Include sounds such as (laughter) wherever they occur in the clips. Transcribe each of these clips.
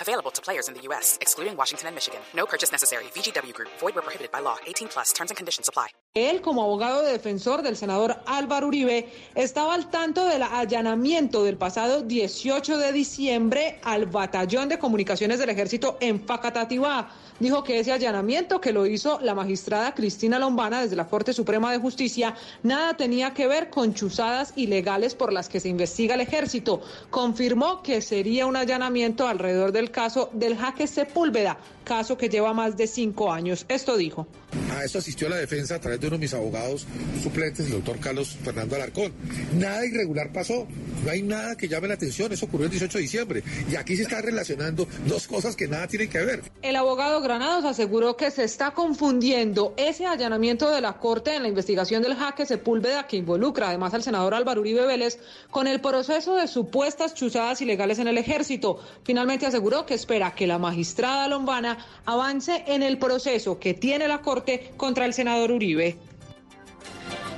Available to players in the U.S., excluding Washington and Michigan. No purchase necessary. VGW Group. Void where prohibited by law. 18 plus. Terms and conditions apply. Él, como abogado defensor del senador Álvaro Uribe, estaba al tanto del allanamiento del pasado 18 de diciembre al Batallón de Comunicaciones del Ejército en Facatativá. Dijo que ese allanamiento que lo hizo la magistrada Cristina Lombana desde la Corte Suprema de Justicia nada tenía que ver con chuzadas ilegales por las que se investiga el ejército. Confirmó que sería un allanamiento alrededor del caso del jaque Sepúlveda, caso que lleva más de cinco años. Esto dijo. A eso asistió la defensa a través de uno de mis abogados suplentes, el doctor Carlos Fernando Alarcón. Nada irregular pasó, no hay nada que llame la atención, eso ocurrió el 18 de diciembre. Y aquí se están relacionando dos cosas que nada tienen que ver. El abogado Granados aseguró que se está confundiendo ese allanamiento de la Corte en la investigación del jaque Sepúlveda que involucra además al senador Álvaro Uribe Vélez con el proceso de supuestas chuzadas ilegales en el ejército. Finalmente aseguró que espera que la magistrada Lombana avance en el proceso que tiene la Corte contra el senador Uribe.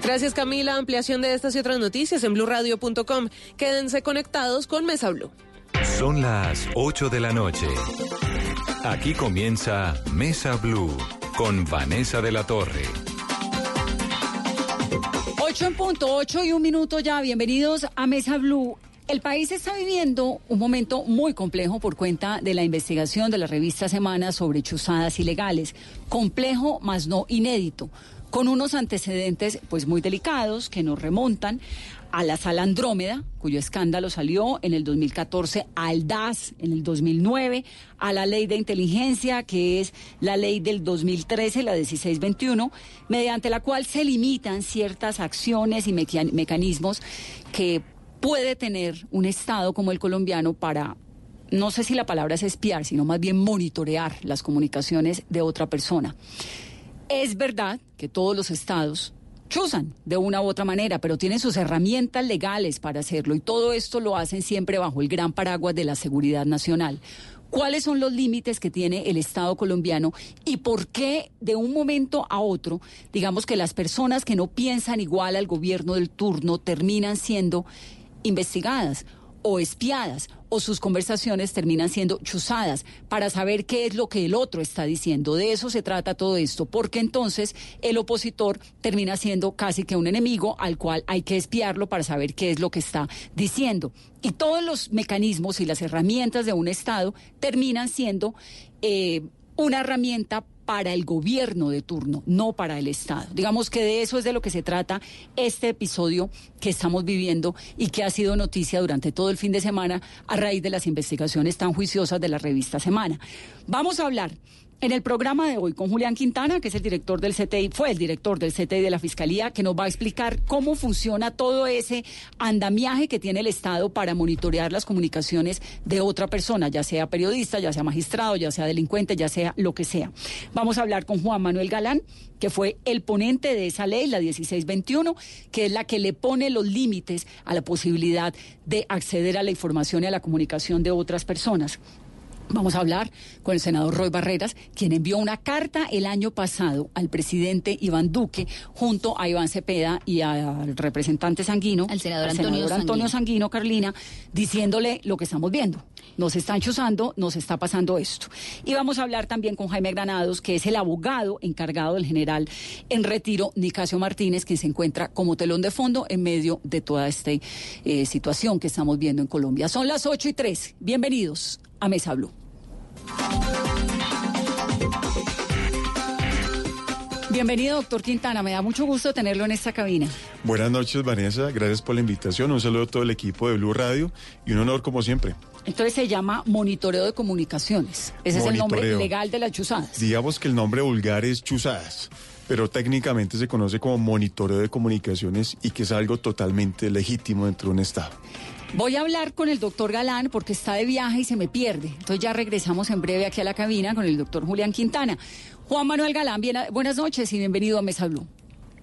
Gracias Camila, ampliación de estas y otras noticias en blurradio.com. Quédense conectados con Mesa Blue. Son las 8 de la noche. Aquí comienza Mesa Blue con Vanessa de la Torre. 8 en punto, 8 y un minuto ya. Bienvenidos a Mesa Blue. El país está viviendo un momento muy complejo por cuenta de la investigación de la revista Semana sobre chuzadas ilegales. Complejo, más no inédito, con unos antecedentes pues muy delicados que nos remontan a la sala Andrómeda, cuyo escándalo salió en el 2014, al DAS en el 2009, a la ley de inteligencia, que es la ley del 2013, la 1621, mediante la cual se limitan ciertas acciones y mecanismos que puede tener un Estado como el colombiano para, no sé si la palabra es espiar, sino más bien monitorear las comunicaciones de otra persona. Es verdad que todos los estados chuzan de una u otra manera, pero tienen sus herramientas legales para hacerlo y todo esto lo hacen siempre bajo el gran paraguas de la seguridad nacional. ¿Cuáles son los límites que tiene el Estado colombiano y por qué de un momento a otro, digamos que las personas que no piensan igual al gobierno del turno terminan siendo investigadas o espiadas o sus conversaciones terminan siendo chuzadas para saber qué es lo que el otro está diciendo. De eso se trata todo esto, porque entonces el opositor termina siendo casi que un enemigo al cual hay que espiarlo para saber qué es lo que está diciendo. Y todos los mecanismos y las herramientas de un Estado terminan siendo eh, una herramienta para el gobierno de turno, no para el Estado. Digamos que de eso es de lo que se trata este episodio que estamos viviendo y que ha sido noticia durante todo el fin de semana a raíz de las investigaciones tan juiciosas de la revista Semana. Vamos a hablar en el programa de hoy con Julián Quintana, que es el director del CTI, fue el director del CTI de la Fiscalía, que nos va a explicar cómo funciona todo ese andamiaje que tiene el Estado para monitorear las comunicaciones de otra persona, ya sea periodista, ya sea magistrado, ya sea delincuente, ya sea lo que sea. Vamos a hablar con Juan Manuel Galán, que fue el ponente de esa ley, la 1621, que es la que le pone los límites a la posibilidad de acceder a la información y a la comunicación de otras personas. Vamos a hablar con el senador Roy Barreras, quien envió una carta el año pasado al presidente Iván Duque junto a Iván Cepeda y al representante Sanguino, al senador, Antonio, Sanguino. Carlina, diciéndole lo que estamos viendo. Nos están chuzando, nos está pasando esto. Y vamos a hablar también con Jaime Granados, que es el abogado encargado del general en retiro, Nicasio Martínez, que se encuentra como telón de fondo en medio de toda esta eh, situación que estamos viendo en Colombia. Son las 8 y 3. Bienvenidos a Mesa Blue. Bienvenido, doctor Quintana. Me da mucho gusto tenerlo en esta cabina. Buenas noches, Vanessa. Gracias por la invitación. Un saludo a todo el equipo de Blue Radio y un honor como siempre. Entonces se llama monitoreo de comunicaciones. Ese es el nombre legal de las chuzadas. Digamos que el nombre vulgar es chuzadas, pero técnicamente se conoce como monitoreo de comunicaciones y que es algo totalmente legítimo dentro de un Estado. Voy a hablar con el doctor Galán porque está de viaje y se me pierde. Entonces ya regresamos en breve aquí a la cabina con el doctor Julián Quintana. Juan Manuel Galán, bien, buenas noches y bienvenido a Mesa Blue.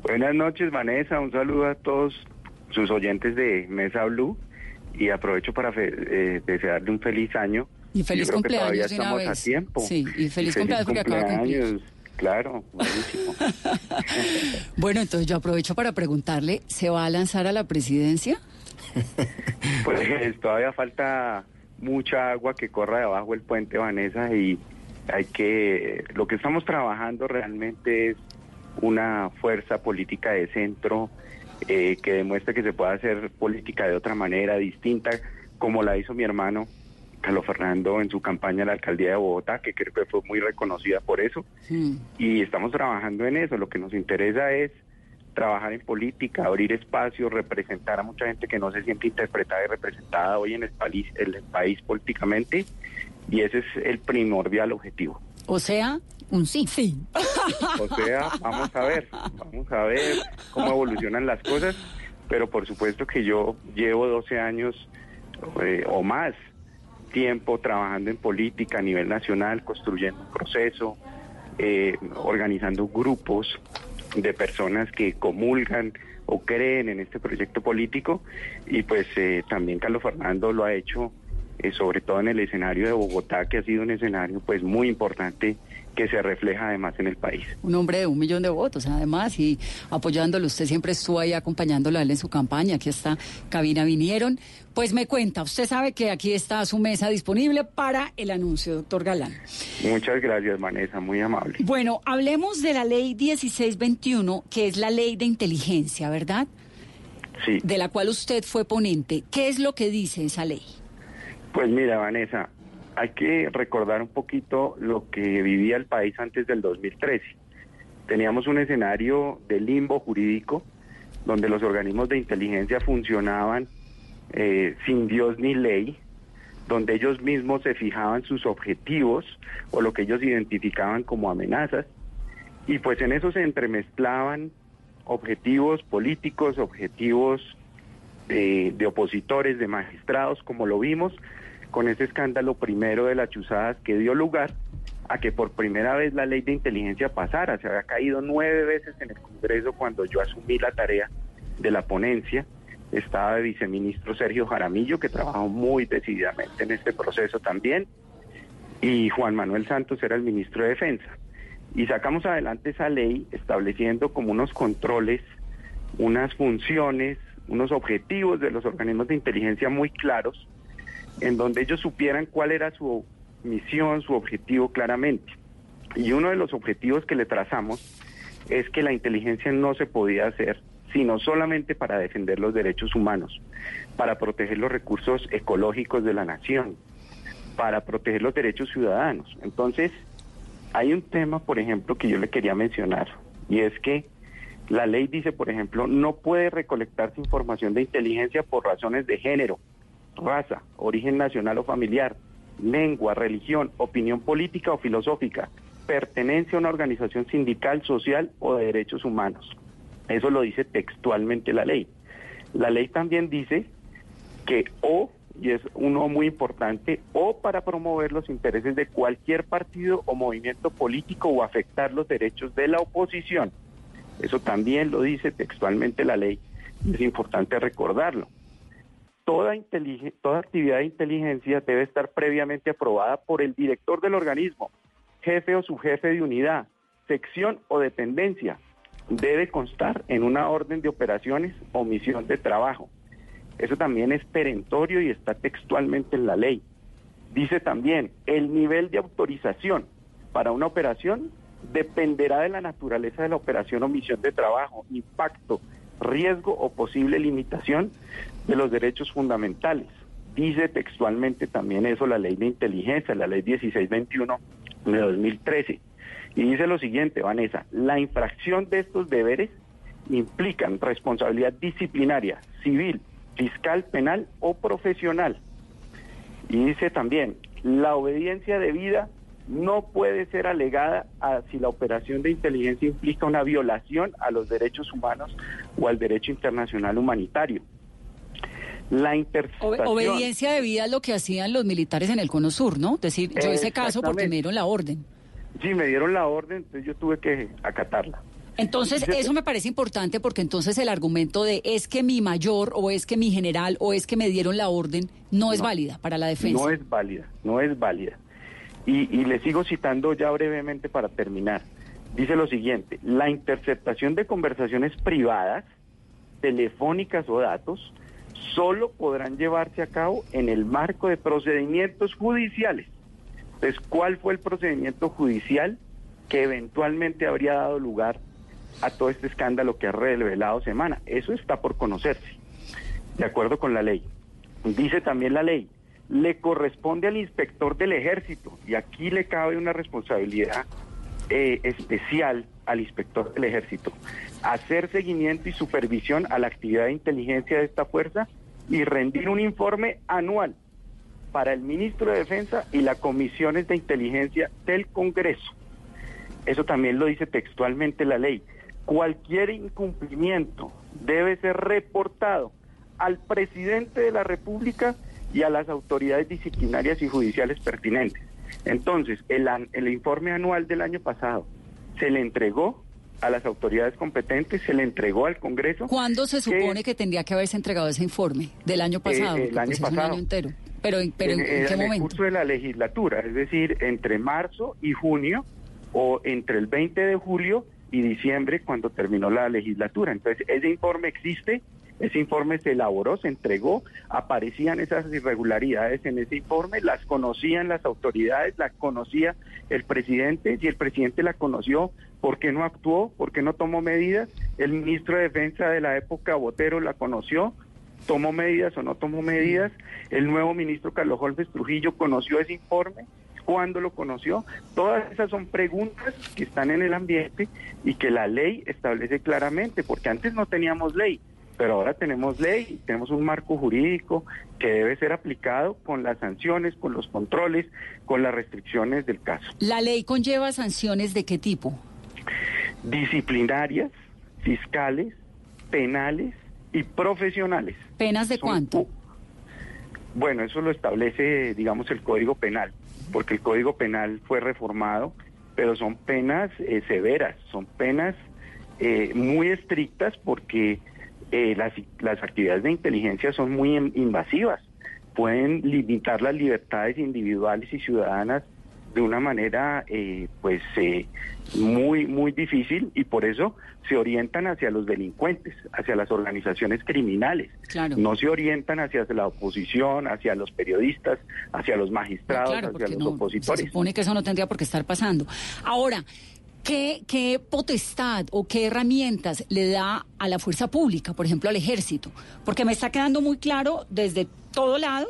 Buenas noches, Vanessa. Un saludo a todos sus oyentes de Mesa Blue y aprovecho para eh, desearle un feliz año. Y feliz cumpleaños de una vez. a tiempo. Sí, y feliz, cumpleaños porque acaba de cumplir. Claro, buenísimo. (laughs) bueno, entonces yo aprovecho para preguntarle, ¿se va a lanzar a la presidencia? Pues todavía falta mucha agua que corra debajo del puente, Vanessa, y hay que, lo que estamos trabajando realmente es una fuerza política de centro eh, que demuestre que se puede hacer política de otra manera, distinta, como la hizo mi hermano Carlos Fernando en su campaña a la alcaldía de Bogotá, que creo que fue muy reconocida por eso. Y estamos trabajando en eso. Lo que nos interesa es trabajar en política, abrir espacios, representar a mucha gente que no se siente interpretada y representada hoy en el país, en el país políticamente. Y ese es el primordial objetivo. O sea, un sí. Sí. O sea, vamos a ver, vamos a ver cómo evolucionan las cosas, pero por supuesto que yo llevo 12 años eh, o más tiempo trabajando en política a nivel nacional, construyendo un proceso, eh, organizando grupos de personas que comulgan o creen en este proyecto político. Y pues eh, también Carlos Fernando lo ha hecho sobre todo en el escenario de Bogotá que ha sido un escenario pues muy importante que se refleja además en el país. Un hombre de un millón de votos, además, y apoyándolo. Usted siempre estuvo ahí acompañándolo a él en su campaña. Aquí está cabina, vinieron. Pues me cuenta, usted sabe que aquí está su mesa disponible para el anuncio, doctor Galán. Muchas gracias, Vanessa, muy amable. Bueno, hablemos de la ley 1621, que es la ley de inteligencia, ¿verdad? Sí. De la cual usted fue ponente. ¿Qué es lo que dice esa ley? Pues mira, Vanessa, hay que recordar un poquito lo que vivía el país antes del 2013. Teníamos un escenario de limbo jurídico donde los organismos de inteligencia funcionaban eh, sin Dios ni ley, donde ellos mismos se fijaban sus objetivos o lo que ellos identificaban como amenazas, y pues en eso se entremezclaban objetivos políticos, objetivos de opositores, de magistrados, como lo vimos, con ese escándalo primero de las chuzadas que dio lugar a que por primera vez la ley de inteligencia pasara. Se había caído nueve veces en el Congreso cuando yo asumí la tarea de la ponencia. Estaba el viceministro Sergio Jaramillo, que trabajó muy decididamente en este proceso también, y Juan Manuel Santos era el ministro de Defensa. Y sacamos adelante esa ley estableciendo como unos controles, unas funciones, unos objetivos de los organismos de inteligencia muy claros en donde ellos supieran cuál era su misión, su objetivo claramente. Y uno de los objetivos que le trazamos es que la inteligencia no se podía hacer sino solamente para defender los derechos humanos, para proteger los recursos ecológicos de la nación, para proteger los derechos ciudadanos. Entonces, hay un tema, por ejemplo, que yo le quería mencionar, y es que la ley dice, por ejemplo, no puede recolectarse información de inteligencia por razones de género, raza, origen nacional o familiar, lengua, religión, opinión política o filosófica, pertenencia a una organización sindical, social o de derechos humanos. Eso lo dice textualmente la ley. La ley también dice que o, y es uno muy importante, o para promover los intereses de cualquier partido o movimiento político o afectar los derechos de la oposición. Eso también lo dice textualmente la ley. Es importante recordarlo. Toda, toda actividad de inteligencia debe estar previamente aprobada por el director del organismo, jefe o subjefe de unidad, sección o dependencia. Debe constar en una orden de operaciones o misión de trabajo. Eso también es perentorio y está textualmente en la ley. Dice también, el nivel de autorización para una operación dependerá de la naturaleza de la operación o misión de trabajo, impacto, riesgo o posible limitación de los derechos fundamentales. Dice textualmente también eso la ley de inteligencia, la ley 1621 de 2013. Y dice lo siguiente, Vanessa, la infracción de estos deberes implican responsabilidad disciplinaria, civil, fiscal, penal o profesional. Y dice también, la obediencia debida no puede ser alegada a si la operación de inteligencia implica una violación a los derechos humanos o al derecho internacional humanitario. La interpretación... obediencia debida a lo que hacían los militares en el Cono Sur, ¿no? Es decir, yo ese caso porque me dieron la orden. Sí, me dieron la orden, entonces yo tuve que acatarla. Entonces, eso me parece importante porque entonces el argumento de es que mi mayor o es que mi general o es que me dieron la orden no, es válida para la defensa. No es válida, no es válida. Y, y le sigo citando ya brevemente para terminar. Dice lo siguiente, la interceptación de conversaciones privadas, telefónicas o datos, solo podrán llevarse a cabo en el marco de procedimientos judiciales. Entonces, ¿cuál fue el procedimiento judicial que eventualmente habría dado lugar a todo este escándalo que ha revelado Semana? Eso está por conocerse, de acuerdo con la ley. Dice también la ley, le corresponde al inspector del ejército, y aquí le cabe una responsabilidad eh, especial al inspector del ejército, hacer seguimiento y supervisión a la actividad de inteligencia de esta fuerza y rendir un informe anual para el ministro de Defensa y las comisiones de inteligencia del Congreso. Eso también lo dice textualmente la ley. Cualquier incumplimiento debe ser reportado al presidente de la República y a las autoridades disciplinarias y judiciales pertinentes. Entonces, el, el informe anual del año pasado se le entregó a las autoridades competentes, se le entregó al Congreso. ¿Cuándo se supone que, tendría que haberse entregado ese informe? ¿Del año pasado? Eh, el año pasado. un año entero. ¿Pero, pero en, en, qué en momento? el curso de la legislatura, es decir, entre marzo y junio o entre el 20 de julio y diciembre cuando terminó la legislatura. Entonces, ese informe existe, ese informe se elaboró, se entregó, aparecían esas irregularidades en ese informe, las conocían las autoridades, las conocía el presidente, si el presidente la conoció, ¿por qué no actuó? ¿Por qué no tomó medidas? El ministro de Defensa de la época, Botero, la conoció, tomó medidas o no tomó medidas. El nuevo ministro Carlos Holmes Trujillo conoció ese informe. ¿Cuándo lo conoció? Todas esas son preguntas que están en el ambiente y que la ley establece claramente, porque antes no teníamos ley, pero ahora tenemos ley, tenemos un marco jurídico que debe ser aplicado con las sanciones, con los controles, con las restricciones del caso. ¿La ley conlleva sanciones de qué tipo? Disciplinarias, fiscales, penales y profesionales. ¿Penas de cuánto? Bueno, eso lo establece, digamos, el Código Penal, porque el Código Penal fue reformado, pero son penas eh, severas, son penas eh, muy estrictas porque eh, las, las actividades de inteligencia son muy invasivas, pueden limitar las libertades individuales y ciudadanas de una manera eh, pues eh, muy muy difícil y por eso se orientan hacia los delincuentes, hacia las organizaciones criminales. Claro. No se orientan hacia la oposición, hacia los periodistas, hacia los magistrados, claro, hacia los no, opositores. Se supone que eso no tendría por qué estar pasando. Ahora, ¿Qué, ¿Qué, potestad o qué herramientas le da a la fuerza pública, por ejemplo al ejército? Porque me está quedando muy claro desde todo lado,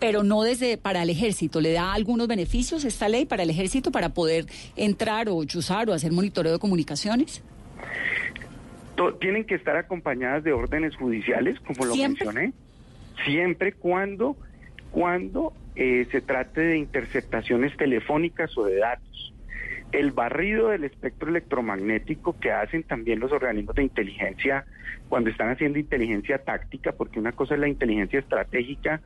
pero no desde para el ejército. ¿Le da algunos beneficios esta ley para el ejército para poder entrar o chuzar o hacer monitoreo de comunicaciones? Tienen que estar acompañadas de órdenes judiciales, como lo ¿Siempre? mencioné, siempre cuando, cuando eh, se trate de interceptaciones telefónicas o de datos el barrido del espectro electromagnético que hacen también los organismos de inteligencia cuando están haciendo inteligencia táctica, porque una cosa es la inteligencia estratégica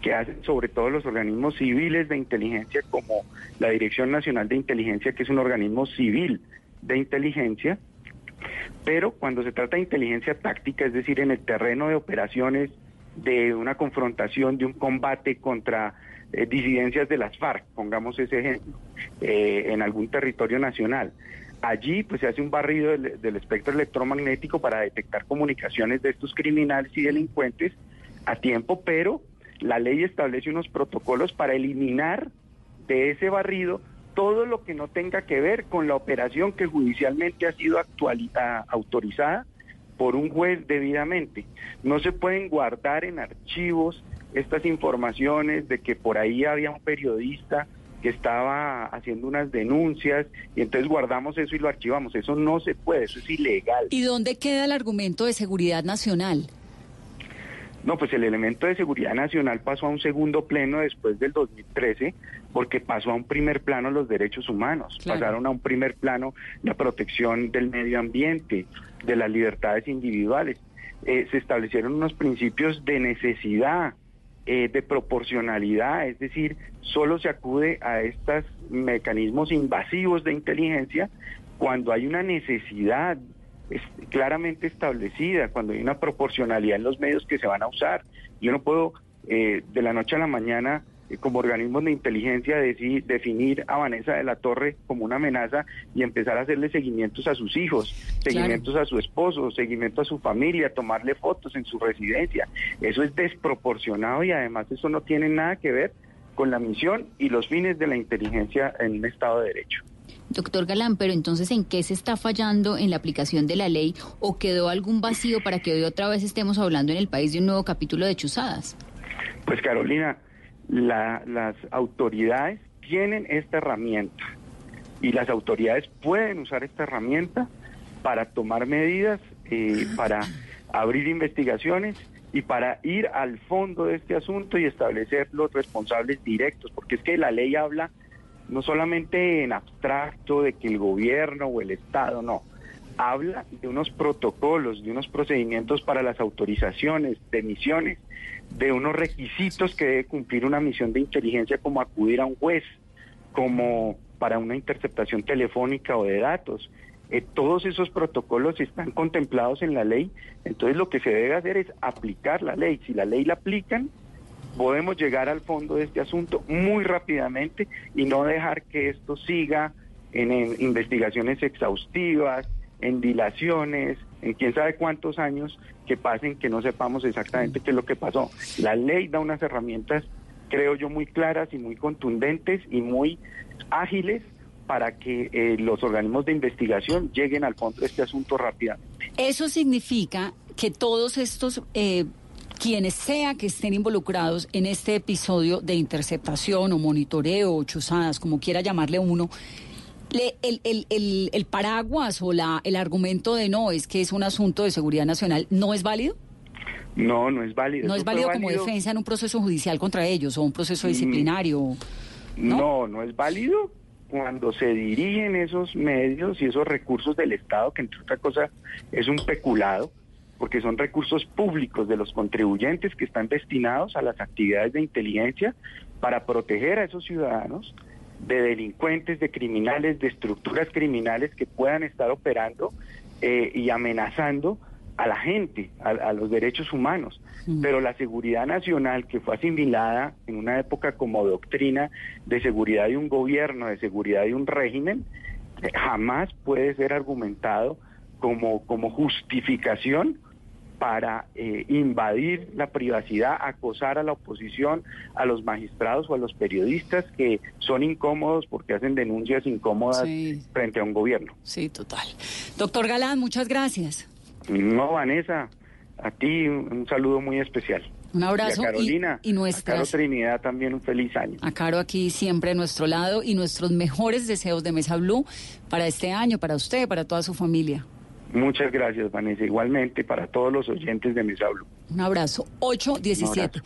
que hacen sobre todo los organismos civiles de inteligencia como la Dirección Nacional de Inteligencia, que es un organismo civil de inteligencia, pero cuando se trata de inteligencia táctica, es decir, en el terreno de operaciones, de una confrontación, de un combate contra eh, disidencias de las FARC, pongamos ese ejemplo, eh, en algún territorio nacional. Allí pues se hace un barrido del, del, espectro electromagnético para detectar comunicaciones de estos criminales y delincuentes a tiempo, pero la ley establece unos protocolos para eliminar de ese barrido todo lo que no tenga que ver con la operación que judicialmente ha sido autorizada por un juez debidamente. No se pueden guardar en archivos estas informaciones de que por ahí había un periodista que estaba haciendo unas denuncias y entonces guardamos eso y lo archivamos. Eso no se puede, eso es ilegal. ¿Y dónde queda el argumento de seguridad nacional? No, pues el elemento de seguridad nacional pasó a un segundo pleno después del 2013 porque pasó a un primer plano los derechos humanos, claro. pasaron a un primer plano la protección del medio ambiente, de las libertades individuales. Eh, se establecieron unos principios de necesidad eh, de proporcionalidad, es decir, solo se acude a estos mecanismos invasivos de inteligencia cuando hay una necesidad claramente establecida, cuando hay una proporcionalidad en los medios que se van a usar. Yo no puedo eh, de la noche a la mañana como organismos de inteligencia definir a Vanessa de la Torre como una amenaza y empezar a hacerle seguimientos a sus hijos, seguimientos a su esposo, seguimiento a su familia, tomarle fotos en su residencia. Eso es desproporcionado y además eso no tiene nada que ver con la misión y los fines de la inteligencia en un Estado de Derecho. Doctor Galán, pero entonces, ¿en qué se está fallando en la aplicación de la ley o quedó algún vacío para que hoy otra vez estemos hablando en el país de un nuevo capítulo de chuzadas? Pues Carolina, las autoridades tienen esta herramienta y las autoridades pueden usar esta herramienta para tomar medidas, eh, para abrir investigaciones y para ir al fondo de este asunto y establecer los responsables directos, porque es que la ley habla no solamente en abstracto de que el gobierno o el Estado, no, habla de unos protocolos, de unos procedimientos para las autorizaciones de misiones, de unos requisitos que debe cumplir una misión de inteligencia como acudir a un juez, como para una interceptación telefónica o de datos. Eh, todos esos protocolos están contemplados en la ley, entonces lo que se debe hacer es aplicar la ley. Si la ley la aplican, podemos llegar al fondo de este asunto muy rápidamente y no dejar que esto siga en investigaciones exhaustivas, en dilaciones, en quién sabe cuántos años que pasen que no sepamos exactamente qué es lo que pasó. La ley da unas herramientas, creo yo, muy claras y muy contundentes y muy ágiles para que eh, los organismos de investigación lleguen al fondo de este asunto rápidamente. Eso significa que todos estos... Eh, quienes sea que estén involucrados en este episodio de interceptación o monitoreo o chuzadas, como quiera llamarle uno, el, el, el, el, paraguas o la, el argumento de no es que es un asunto de seguridad nacional, ¿no es válido? No, no es válido. No es válido, como defensa en un proceso judicial contra ellos o un proceso mm. disciplinario. ¿no? no, es válido cuando se dirigen esos medios y esos recursos del Estado, que entre otra cosa es un peculado, porque son recursos públicos de los contribuyentes que están destinados a las actividades de inteligencia para proteger a esos ciudadanos de delincuentes, de criminales, de estructuras criminales que puedan estar operando eh, y amenazando a la gente, a, los derechos humanos. Pero la seguridad nacional, que fue asimilada en una época como doctrina de seguridad de un gobierno, de seguridad de un régimen, eh, jamás puede ser argumentado como, como justificación para eh, invadir la privacidad, acosar a la oposición, a los magistrados o a los periodistas que son incómodos porque hacen denuncias incómodas frente a un gobierno. Sí, total. Doctor Galán, muchas gracias. No, Vanessa, a ti un, saludo muy especial. Un abrazo. Y a Carolina. Y, y Caro Trinidad también un feliz año. A Caro aquí siempre a nuestro lado y nuestros mejores deseos de Mesa Blue para este año, para usted, para toda su familia. Muchas gracias, Vanessa. Igualmente para todos los oyentes de Mesa Blue. Un abrazo. 817.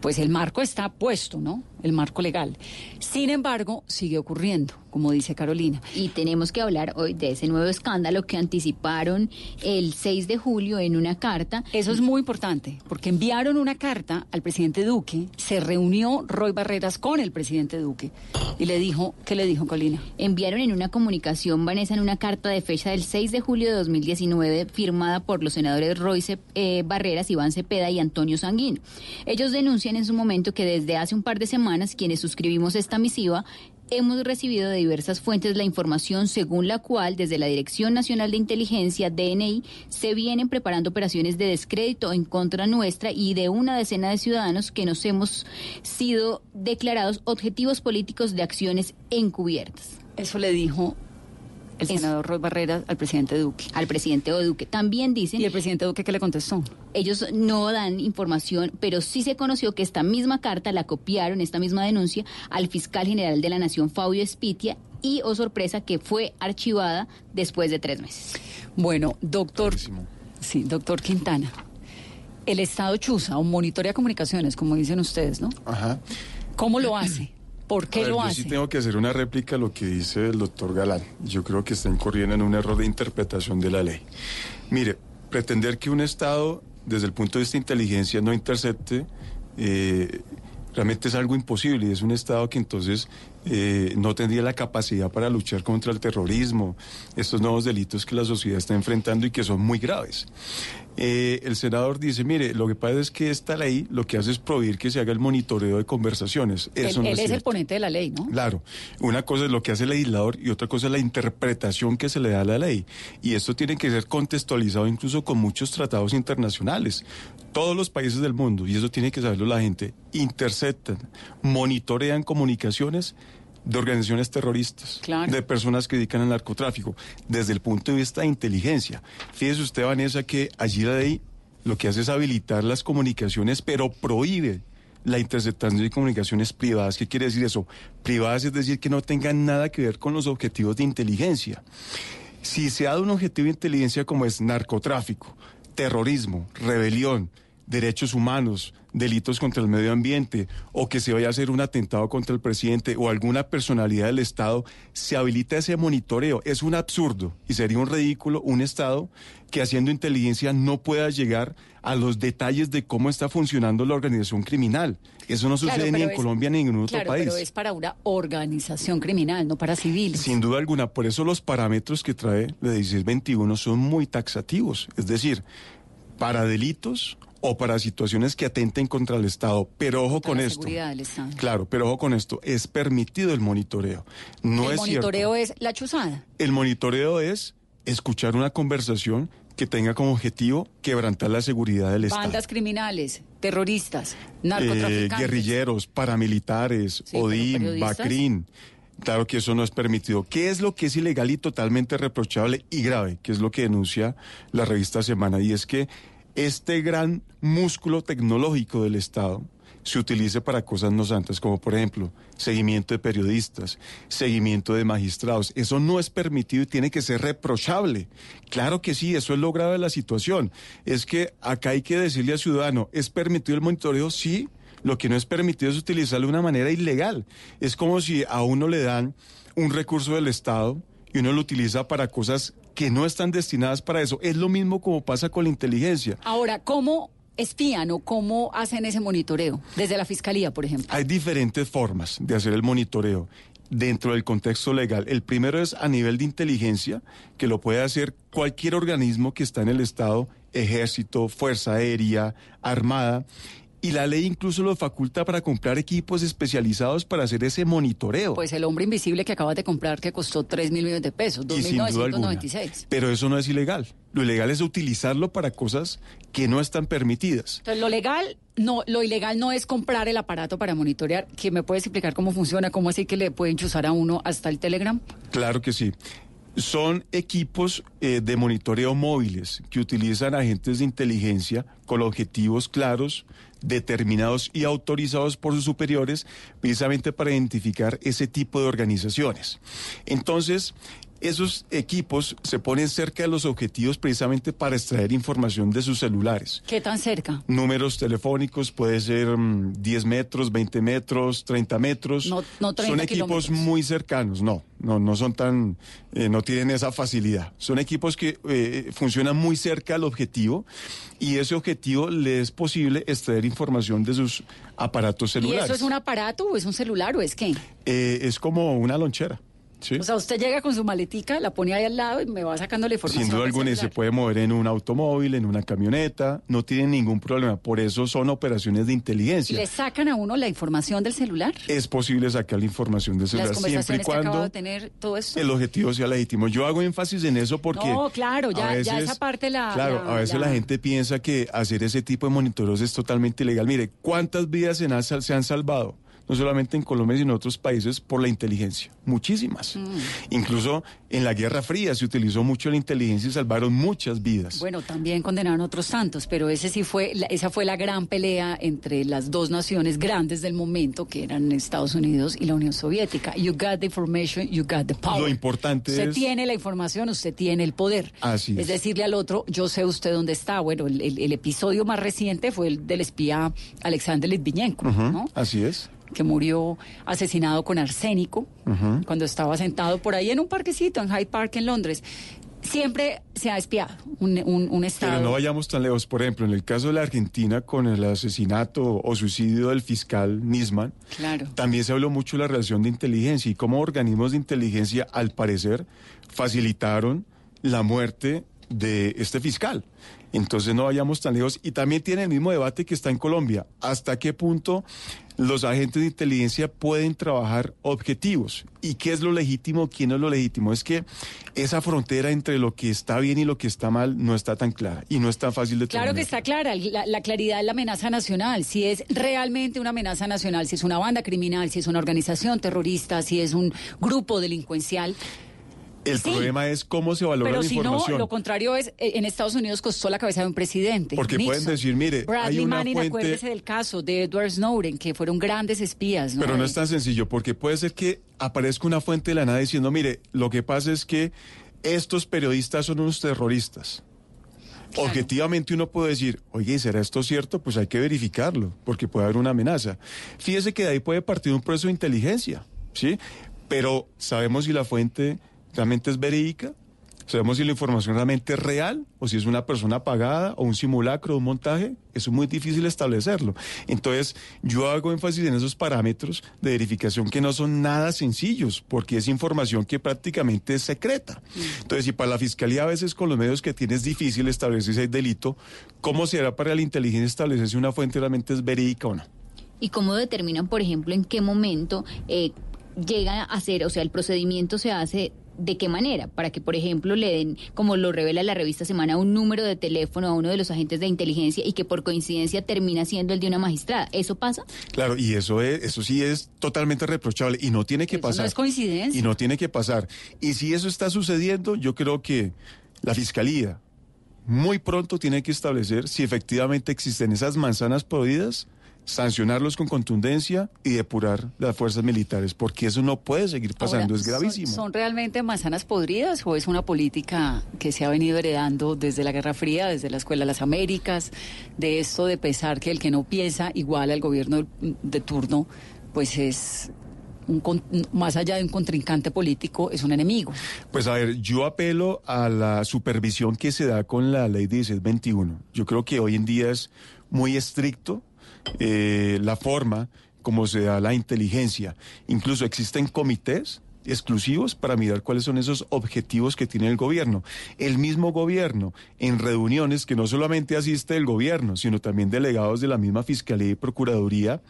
Pues el marco está puesto, ¿no? El marco legal. Sin embargo, sigue ocurriendo como dice Carolina. Y tenemos que hablar hoy de ese nuevo escándalo que anticiparon el 6 de julio en una carta. Eso es muy importante, porque enviaron una carta al presidente Duque, se reunió Roy Barreras con el presidente Duque y le dijo, ¿qué le dijo Colina? Enviaron en una comunicación, Vanessa, en una carta de fecha del 6 de julio de 2019, firmada por los senadores Roy eh, Barreras, Iván Cepeda y Antonio Sanguín. Ellos denuncian en su momento que desde hace un par de semanas quienes suscribimos esta misiva hemos recibido de diversas fuentes la información según la cual desde la Dirección Nacional de Inteligencia, DNI, se vienen preparando operaciones de descrédito en contra nuestra y de una decena de ciudadanos que nos hemos sido declarados objetivos políticos de acciones encubiertas. Eso le dijo el senador Roy Barrera al presidente Duque. Al presidente Duque. También dicen... ¿Y el presidente Duque qué le contestó? Ellos no dan información, pero sí se conoció que esta misma carta la copiaron, esta misma denuncia, al fiscal general de la Nación, Fabio Espitia, y, oh sorpresa, que fue archivada después de tres meses. Bueno, doctor... Sí, doctor Quintana. El Estado chusa o monitorea comunicaciones, como dicen ustedes, ¿no? Ajá. ¿Cómo lo hace? ¿Por qué lo hace? Yo sí tengo que hacer una réplica a lo que dice el doctor Galán. Yo creo que está incurriendo en un error de interpretación de la ley. Mire, pretender que un Estado, desde el punto de vista de inteligencia, no intercepte eh, realmente es algo imposible y es un Estado que entonces eh, no tendría la capacidad para luchar contra el terrorismo, estos nuevos delitos que la sociedad está enfrentando y que son muy graves. Eh, el senador dice, mire, lo que pasa es que esta ley lo que hace es prohibir que se haga el monitoreo de conversaciones. Eso él no él es, el ponente de la ley, ¿no? Claro, una cosa es lo que hace el legislador y otra cosa es la interpretación que se le da a la ley. Y esto tiene que ser contextualizado incluso con muchos tratados internacionales. Todos los países del mundo, y eso tiene que saberlo la gente, interceptan, monitorean comunicaciones de organizaciones terroristas, Claro. de personas que dedican al narcotráfico, desde el punto de vista de inteligencia. Fíjese usted, Vanessa, que allí la ley lo que hace es habilitar las comunicaciones, pero prohíbe la interceptación de comunicaciones privadas. ¿Qué quiere decir eso? Privadas es decir que no tengan nada que ver con los objetivos de inteligencia. Si se ha dado un objetivo de inteligencia como es narcotráfico, terrorismo, rebelión, derechos humanos, delitos contra el medio ambiente o que se vaya a hacer un atentado contra el presidente o alguna personalidad del Estado, se habilita ese monitoreo. Es un absurdo y sería un ridículo un Estado que haciendo inteligencia no pueda llegar a los detalles de cómo está funcionando la organización criminal. Eso no Claro, sucede ni en es- Colombia ni en ningún otro país. pero es para una organización criminal, no para civiles. Sin duda alguna, por eso los parámetros que trae la 1621 son muy taxativos, es decir, para delitos o para situaciones que atenten contra el Estado. Pero ojo con la esto. seguridad del Estado. Claro, pero ojo con esto, es permitido el monitoreo. No el es monitoreo cierto. es la chuzada. El monitoreo es escuchar una conversación que tenga como objetivo quebrantar la seguridad del Estado. Bandas criminales, terroristas, Eh, narcotraficantes. guerrilleros, paramilitares, ODIM, periodistas. BACRIN. Claro que eso no es permitido. ¿Qué es lo que es ilegal y totalmente reprochable y grave? Que es lo que denuncia la revista Semana. Y es que este gran músculo tecnológico del Estado se utilice para cosas no santas, como por ejemplo seguimiento de periodistas, seguimiento de magistrados. Eso no es permitido y tiene que ser reprochable. Claro que sí, eso es lo de la situación. Es que acá hay que decirle al ciudadano, ¿es permitido el monitoreo? Sí. Lo que no es permitido es utilizarlo de una manera ilegal. Es como si a uno le dan un recurso del Estado y uno lo utiliza para cosas que no están destinadas para eso. Es lo mismo como pasa con la inteligencia. Ahora, ¿cómo espían o cómo hacen ese monitoreo? Desde la fiscalía, por ejemplo. Hay diferentes formas de hacer el monitoreo dentro del contexto legal. El primero es a nivel de inteligencia, que lo puede hacer cualquier organismo que está en el Estado, ejército, fuerza aérea, armada. Y la ley incluso lo faculta para comprar equipos especializados para hacer ese monitoreo. Pues el hombre invisible que acabas de comprar que costó 3 mil millones de pesos, y sin duda alguna. 2.996. Pero eso no es ilegal. Lo ilegal es utilizarlo para cosas que no están permitidas. Entonces, lo legal, no, lo ilegal no es comprar el aparato para monitorear. ¿Que me puedes explicar cómo funciona? ¿Cómo así que le pueden chuzar a uno hasta el Telegram? Claro que sí. Son equipos eh, de monitoreo móviles que utilizan agentes de inteligencia con objetivos claros, determinados y autorizados por sus superiores, precisamente para identificar ese tipo de organizaciones. Entonces, esos equipos se ponen cerca de los objetivos precisamente para extraer información de sus celulares. ¿Qué tan cerca? Números telefónicos puede ser mm, 10 metros, 20 metros, 30 metros. No- no 30 son equipos kilómetros. muy cercanos, no, no, no son tan, eh, no tienen esa facilidad. Son equipos que eh, funcionan muy cerca al objetivo y ese objetivo le es posible extraer información de sus aparatos ¿Y celulares. eso es un aparato o es un celular o es qué? Eh, es como una lonchera. ¿Sí? O sea, usted llega con su maletica, la pone ahí al lado y me va sacando la información. Sin duda alguna, y se puede mover en un automóvil, en una camioneta, no tiene ningún problema. Por eso son operaciones de inteligencia. ¿Le sacan a uno la información del celular? Es posible sacar la información del Las celular siempre y conversaciones que cuando de tener, todo esto. el objetivo sea legítimo. Yo hago énfasis en eso porque... No, claro, ya- ya esa parte la- Claro, la- a veces la- la... gente piensa que hacer ese tipo de monitoreos es totalmente ilegal. Mire, ¿cuántas vidas han, se han salvado? No solamente en Colombia, sino en otros países por la inteligencia. Muchísimas. Mm. Incluso en la Guerra Fría se utilizó mucho la inteligencia y salvaron muchas vidas. Bueno, también condenaron otros tantos, pero ese sí fue, esa fue la gran pelea entre las dos naciones grandes del momento, que eran Estados Unidos y la Unión Soviética. You got the information, you got the power. Lo importante usted es- tiene la información, usted tiene el poder. Así es. es. decirle al otro, yo sé usted dónde está. Bueno, el, el- el episodio más reciente fue el del espía Alexander Litvinenko. Así es. Que murió asesinado con arsénico cuando estaba sentado por ahí en un parquecito en Hyde Park en Londres. siempre se ha espiado un, un, un Estado. Pero no vayamos tan lejos. Por ejemplo, en el caso de la Argentina, con el asesinato o suicidio del fiscal Nisman, Claro. también se habló mucho de la relación de inteligencia y cómo organismos de inteligencia, al parecer, facilitaron la muerte de este fiscal. Entonces no vayamos tan lejos. Y también tiene el mismo debate que está en Colombia. ¿Hasta qué punto los agentes de inteligencia pueden trabajar objetivos? ¿Y qué es lo legítimo? ¿Quién no es lo legítimo? Es que esa frontera entre lo que está bien y lo que está mal no está tan clara y no es tan fácil de Claro que está clara, la, la claridad es la amenaza nacional, si es realmente una amenaza nacional, si es una banda criminal, si es una organización terrorista, si es un grupo delincuencial. El Sí. problema es cómo se valora Pero la si no, información. lo contrario es, eh, en Estados Unidos costó la cabeza de un presidente. Porque Nixon. pueden decir, mire, Bradley hay una Manning, fuente- acuérdese del caso de Edward Snowden, que fueron grandes espías. ¿no? Pero no es tan sencillo, porque puede ser que aparezca una fuente de la nada diciendo, mire, lo que pasa es que estos periodistas son unos terroristas. Objetivamente uno puede decir, oye, ¿será esto cierto? Pues hay que verificarlo, porque puede haber una amenaza. Fíjese que de ahí puede partir un proceso de inteligencia, ¿sí? Pero ¿sabemos si la fuente realmente es verídica? ¿Sabemos si la información realmente es real? ¿O si es una persona pagada o un simulacro, un montaje? Es muy difícil establecerlo. Entonces, yo hago énfasis en esos parámetros de verificación que no son nada sencillos, porque es información que prácticamente es secreta. Entonces, si para la fiscalía a veces con los medios que tiene es difícil establecer hay delito, ¿cómo será para la inteligencia establecer si una fuente realmente es verídica o no? ¿Y cómo determinan, por ejemplo, en qué momento eh, llega a ser, o sea, el procedimiento se hace de qué manera? Para que, por ejemplo, le den, como lo revela la revista Semana, un número de teléfono a uno de los agentes de inteligencia y que por coincidencia termina siendo el de una magistrada. ¿Eso pasa? Claro, y eso es, eso sí es totalmente reprochable y no tiene que Eso no pasar. es coincidencia. Y no tiene que pasar. Y si eso está sucediendo, yo creo que la fiscalía muy pronto tiene que establecer si efectivamente existen esas manzanas podridas, sancionarlos con contundencia y depurar las fuerzas militares, porque eso no puede seguir pasando, Ahora, es gravísimo. ¿son, son realmente manzanas podridas o es una política que se ha venido heredando desde la Guerra Fría, desde la Escuela de las Américas, de esto de pensar que el que no piensa igual al gobierno de, turno, pues es un con- más allá de un contrincante político, es un enemigo? Pues a ver, yo apelo a la supervisión que se da con la ley 1621. Yo creo que hoy en día es muy estricto eh, la forma como se da la inteligencia. Incluso existen comités exclusivos para mirar cuáles son esos objetivos que tiene el gobierno. El mismo gobierno, en reuniones que no solamente asiste el gobierno, sino también delegados de la misma Fiscalía y Procuraduría,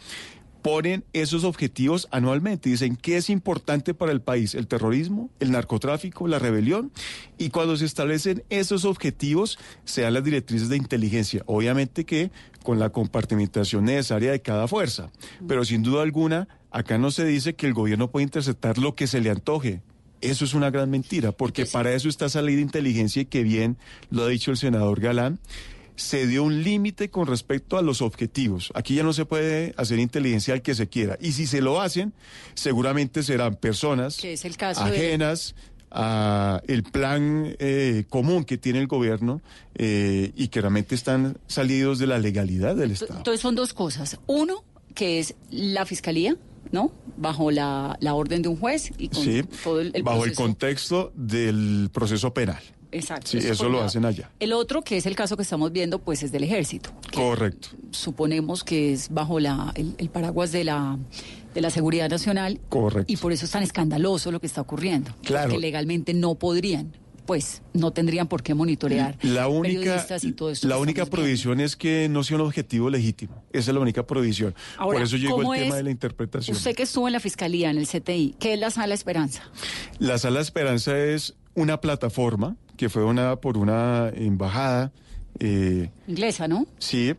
ponen esos objetivos anualmente. Dicen qué es importante para el país, el terrorismo, el narcotráfico, la rebelión. Y cuando se establecen esos objetivos, se dan las directrices de inteligencia. Obviamente que con la compartimentación necesaria de cada fuerza. Pero sin duda alguna, acá no se dice que el gobierno puede interceptar lo que se le antoje. Eso es una gran mentira, porque para eso está esa ley de inteligencia y que bien lo ha dicho el senador Galán se dio un límite con respecto a los objetivos. Aquí ya no se puede hacer inteligencia al que se quiera. Y si se lo hacen, seguramente serán personas Que es el caso de- ajenas a el plan eh, común que tiene el gobierno eh, y que realmente están salidos de la legalidad del Estado. Entonces son dos cosas. Uno, que es la fiscalía, ¿no? Bajo la, la orden de un juez y con Sí, todo el, el bajo el contexto del proceso penal. Exacto. Sí, eso lo hacen allá. El otro, que es el caso que estamos viendo, pues es del ejército. Correcto. Suponemos que es bajo la, el, el paraguas de la, de la seguridad nacional. Correcto. Y por eso es tan escandaloso lo que está ocurriendo. Claro. Que legalmente no podrían, pues no tendrían por qué monitorear La única, periodistas y todo esto. la única viendo. prohibición es que no sea un objetivo legítimo. Esa es la única prohibición. Ahora, Por eso llegó ¿cómo el tema es- de la interpretación. Usted que estuvo en la fiscalía, en el CTI, ¿qué es la Sala Esperanza? La Sala Esperanza es una plataforma que fue donada por una embajada, eh, Inglesa, ¿no? sí,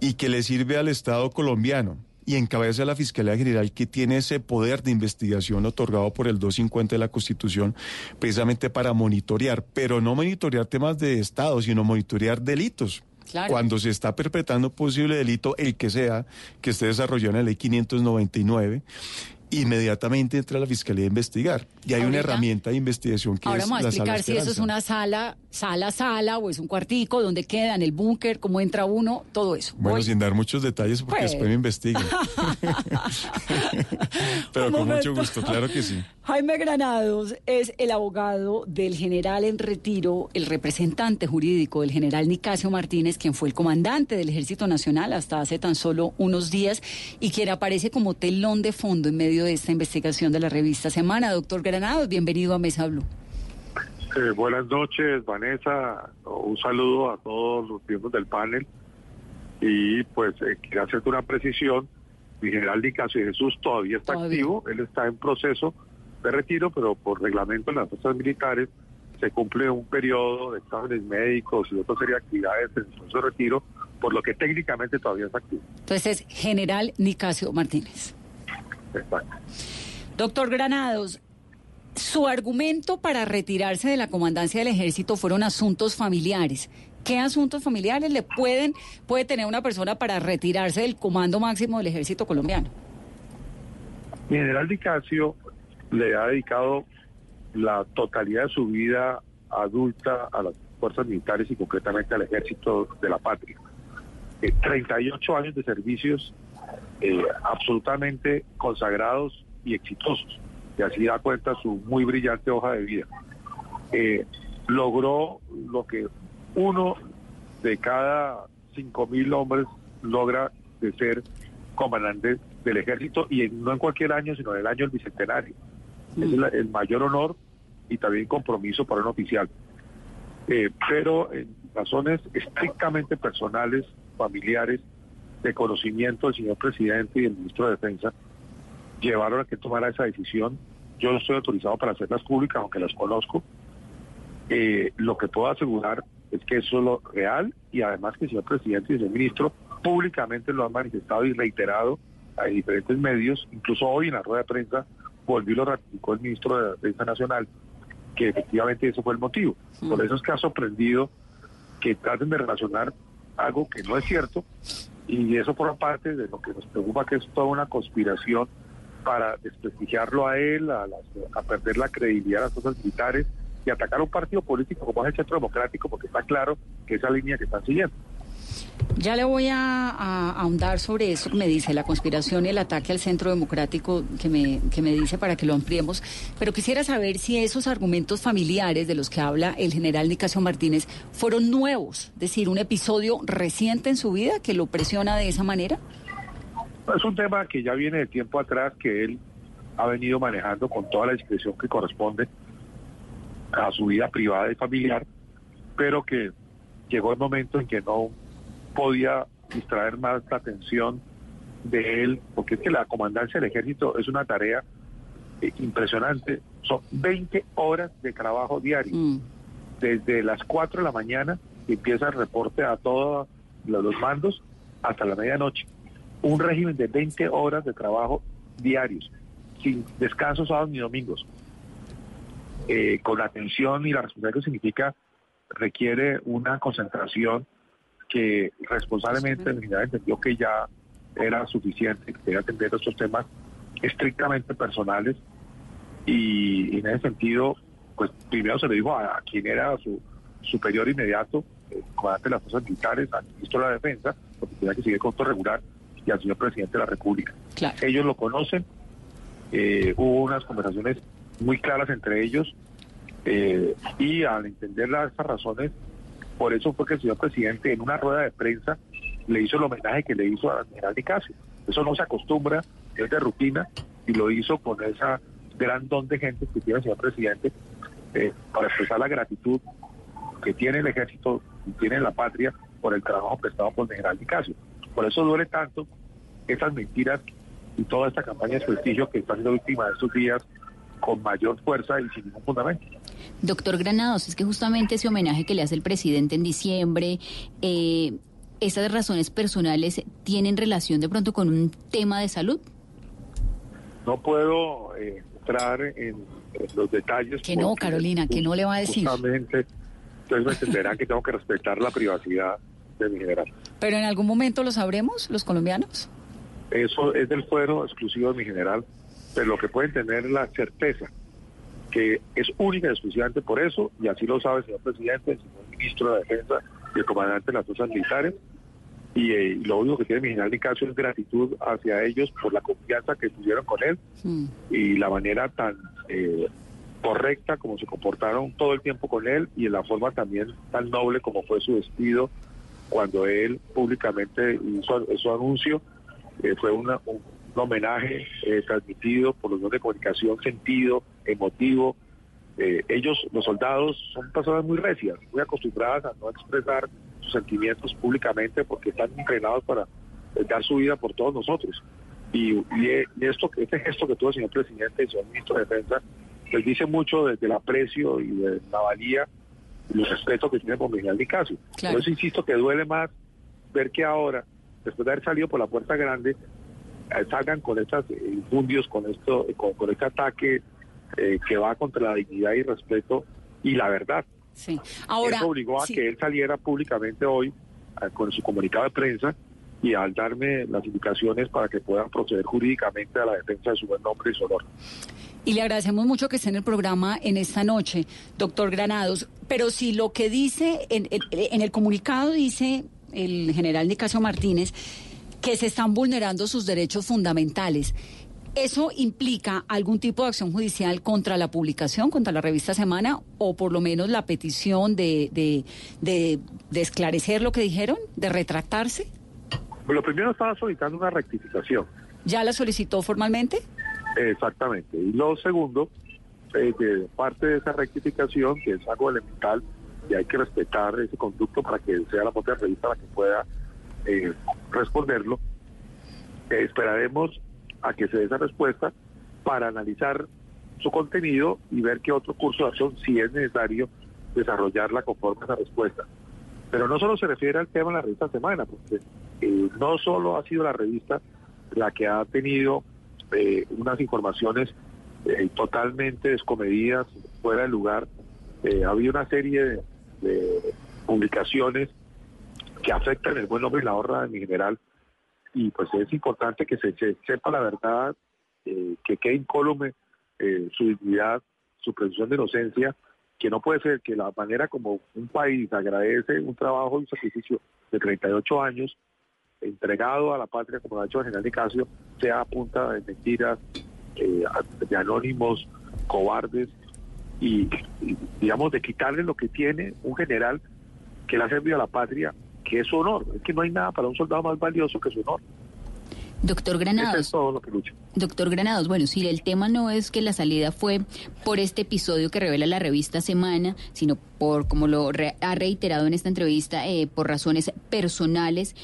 y que le sirve al Estado colombiano y encabeza la Fiscalía General que tiene ese poder de investigación otorgado por el 250 de la Constitución precisamente para monitorear, pero no monitorear temas de Estado, sino monitorear delitos. Claro. Cuando se está perpetrando posible delito, el que sea, que esté desarrollado en la ley 599, inmediatamente entra la Fiscalía a investigar. Y hay una herramienta de investigación que Ahora es vamos a explicar si eso es una sala, sala, sala, o es un cuartico, dónde queda, en el búnker, cómo entra uno, todo eso. Bueno, Voy- sin dar muchos detalles porque Pues. después me investiguen. (laughs) Pero Un con mucho gusto, claro que sí. Jaime Granados es el abogado del general en retiro, el representante jurídico del general Nicasio Martínez, quien fue el comandante del Ejército Nacional hasta hace tan solo unos días y quien aparece como telón de fondo en medio de esta investigación de la revista Semana. Doctor Granados, bienvenido a Mesa Blue. Eh, buenas noches, Vanessa. Un saludo a todos los miembros del panel. Y pues eh, quiero hacerte una precisión. Mi general Nicasio Jesús todavía está activo. Él está en proceso de retiro, pero por reglamento en las fuerzas militares se cumple un periodo de exámenes médicos y otra serie de actividades en de retiro, por lo que técnicamente todavía está activo. Entonces es General Nicasio Martínez. Exacto. Doctor Granados, su argumento para retirarse de la comandancia del ejército fueron asuntos familiares. ¿Qué asuntos familiares le pueden puede tener una persona para retirarse del comando máximo del ejército colombiano? Mi general Nicasio le ha dedicado la totalidad de su vida adulta a las fuerzas militares y concretamente al ejército de la patria. 38 eh, años de servicios eh, absolutamente consagrados y exitosos. Y así da cuenta su muy brillante hoja de vida. Eh, logró lo que uno de cada 5.000 hombres logra de ser comandante del ejército y no en cualquier año, sino en el año del bicentenario. Es el, mayor honor y también compromiso para un oficial. Eh, pero en razones estrictamente personales, familiares, de conocimiento del señor presidente y del ministro de Defensa, llevaron a que tomara esa decisión. Yo no estoy autorizado para hacerlas públicas, aunque las conozco. Eh, lo que puedo asegurar es que eso es lo real y además que el señor presidente y el señor ministro públicamente lo han manifestado y reiterado a diferentes medios, incluso hoy en la rueda de prensa volvió y lo ratificó el ministro de Defensa Nacional, que efectivamente eso fue el motivo. Por eso es que ha sorprendido que traten de relacionar algo que no es cierto y eso por parte de lo que nos preocupa que es toda una conspiración para desprestigiarlo a él, a, a perder la credibilidad de las fuerzas militares y atacar a un partido político como es el Centro Democrático porque está claro que esa línea que están siguiendo. Ya le voy a, ahondar sobre eso que me dice, la conspiración y el ataque al centro democrático que me, que me dice para que lo ampliemos, pero quisiera saber si esos argumentos familiares de los que habla el general Nicasio Martínez fueron nuevos, es decir, un episodio reciente en su vida que lo presiona de esa manera. Es un tema que ya viene de tiempo atrás, que él ha venido manejando con toda la discreción que corresponde a su vida privada y familiar, pero que llegó el momento en que no podía distraer más la atención de él, porque es que la comandancia del ejército es una tarea eh, impresionante. Son 20 horas de trabajo diario. Mm. Desde las 4 de la mañana empieza el reporte a todos los mandos hasta la medianoche. Un régimen de 20 horas de trabajo diarios, sin descansos sábados ni domingos. Eh, con la atención y la responsabilidad que significa, requiere una concentración que responsablemente el general entendió que ya era suficiente, que debía atender estos temas estrictamente personales y, en ese sentido, pues primero se le dijo a, quien era su superior inmediato, el comandante de las fuerzas militares, al ministro de la Defensa, porque tenía que seguir con todo regular, y al señor presidente de la República. Ellos lo conocen, eh, hubo unas conversaciones muy claras entre ellos, eh, y al entender las, esas razones, por eso fue que el señor presidente en una rueda de prensa le hizo el homenaje que le hizo a general Nicasio. Eso no se acostumbra, es de rutina, y lo hizo con esa gran don de gente que tiene el señor presidente eh, para expresar la gratitud que tiene el ejército y tiene la patria por el trabajo prestado por el general Nicasio. Por eso duele tanto esas mentiras y toda esta campaña de prestigio que está siendo víctima de estos días con mayor fuerza y sin ningún fundamento. Doctor Granados, es que justamente ese homenaje que le hace el presidente en diciembre, eh, ¿esas razones personales tienen relación de pronto con un tema de salud? No puedo eh, entrar en, los detalles. Que no, Carolina, que no le va a decir. Justamente, ustedes me entenderán que tengo que respetar la privacidad de mi general. ¿Pero en algún momento lo sabremos, los colombianos? Eso es del fuero exclusivo de mi general, pero lo que pueden tener la certeza que es única y exclusivamente por eso, y así lo sabe el señor presidente, el señor ministro de Defensa y el comandante de las fuerzas militares, y eh, lo único que tiene mi general Nicasio es gratitud hacia ellos por la confianza que tuvieron con él y la manera tan eh, correcta como se comportaron todo el tiempo con él y en la forma también tan noble como fue su despido cuando él públicamente hizo su anuncio. Eh, fue una, un, homenaje eh, transmitido por los medios de comunicación, sentido, emotivo. Eh, ellos, los soldados, son personas muy recias, muy acostumbradas a no expresar sus sentimientos públicamente porque están entrenados para dar su vida por todos nosotros. Y, y, esto, este gesto que tuvo el señor presidente y señor ministro de Defensa, les dice mucho desde el aprecio y de la valía y el respeto que tiene por Miguel Nicasio. Claro. Por eso insisto que duele más ver que ahora, después de haber salido por la puerta grande, eh, salgan con estos infundios, con esto, con, este ataque eh, que va contra la dignidad y respeto y la verdad. Sí. Ahora, Eso obligó a que él saliera públicamente hoy eh, con su comunicado de prensa y al darme las indicaciones para que puedan proceder jurídicamente a la defensa de su buen nombre y su honor. Y le agradecemos mucho que esté en el programa en esta noche, doctor Granados. Pero si lo que dice, en, en el comunicado dice el general Nicasio Martínez, que se están vulnerando sus derechos fundamentales. ¿Eso implica algún tipo de acción judicial contra la publicación, contra la revista Semana, o por lo menos la petición de, de, de, de esclarecer lo que dijeron, de retractarse? Lo primero estaba solicitando una rectificación. ¿Ya la solicitó formalmente? Exactamente. Y lo segundo, eh, de parte de esa rectificación, que es algo elemental, y hay que respetar ese conducto para que sea la propia revista la que pueda eh, responderlo. Eh, esperaremos a que se dé esa respuesta para analizar su contenido y ver qué otro curso de acción, si es necesario, desarrollarla conforme a esa respuesta. Pero no solo se refiere al tema de la revista Semana, porque eh, no solo ha sido la revista la que ha tenido eh, unas informaciones eh, totalmente descomedidas, fuera de lugar. ha habido una serie de, de, publicaciones que afectan el buen nombre y la honra en general. Y pues es importante que se, se sepa la verdad, que quede incólume su dignidad, su presunción de inocencia que no puede ser que la manera como un país agradece un trabajo y un sacrificio de 38 años entregado a la patria, como ha hecho el general Nicasio, sea a punta de mentiras, eh, de anónimos, cobardes, y, y, digamos de quitarle lo que tiene un general que le ha servido a la patria, que es su honor. Es que no hay nada para un soldado más valioso que su honor. Doctor Granados. es todo lo que lucha. Doctor Granados, bueno, si el tema no es que la salida fue por este episodio que revela la revista Semana, sino por, como lo re ha reiterado en esta entrevista, eh, por razones personales,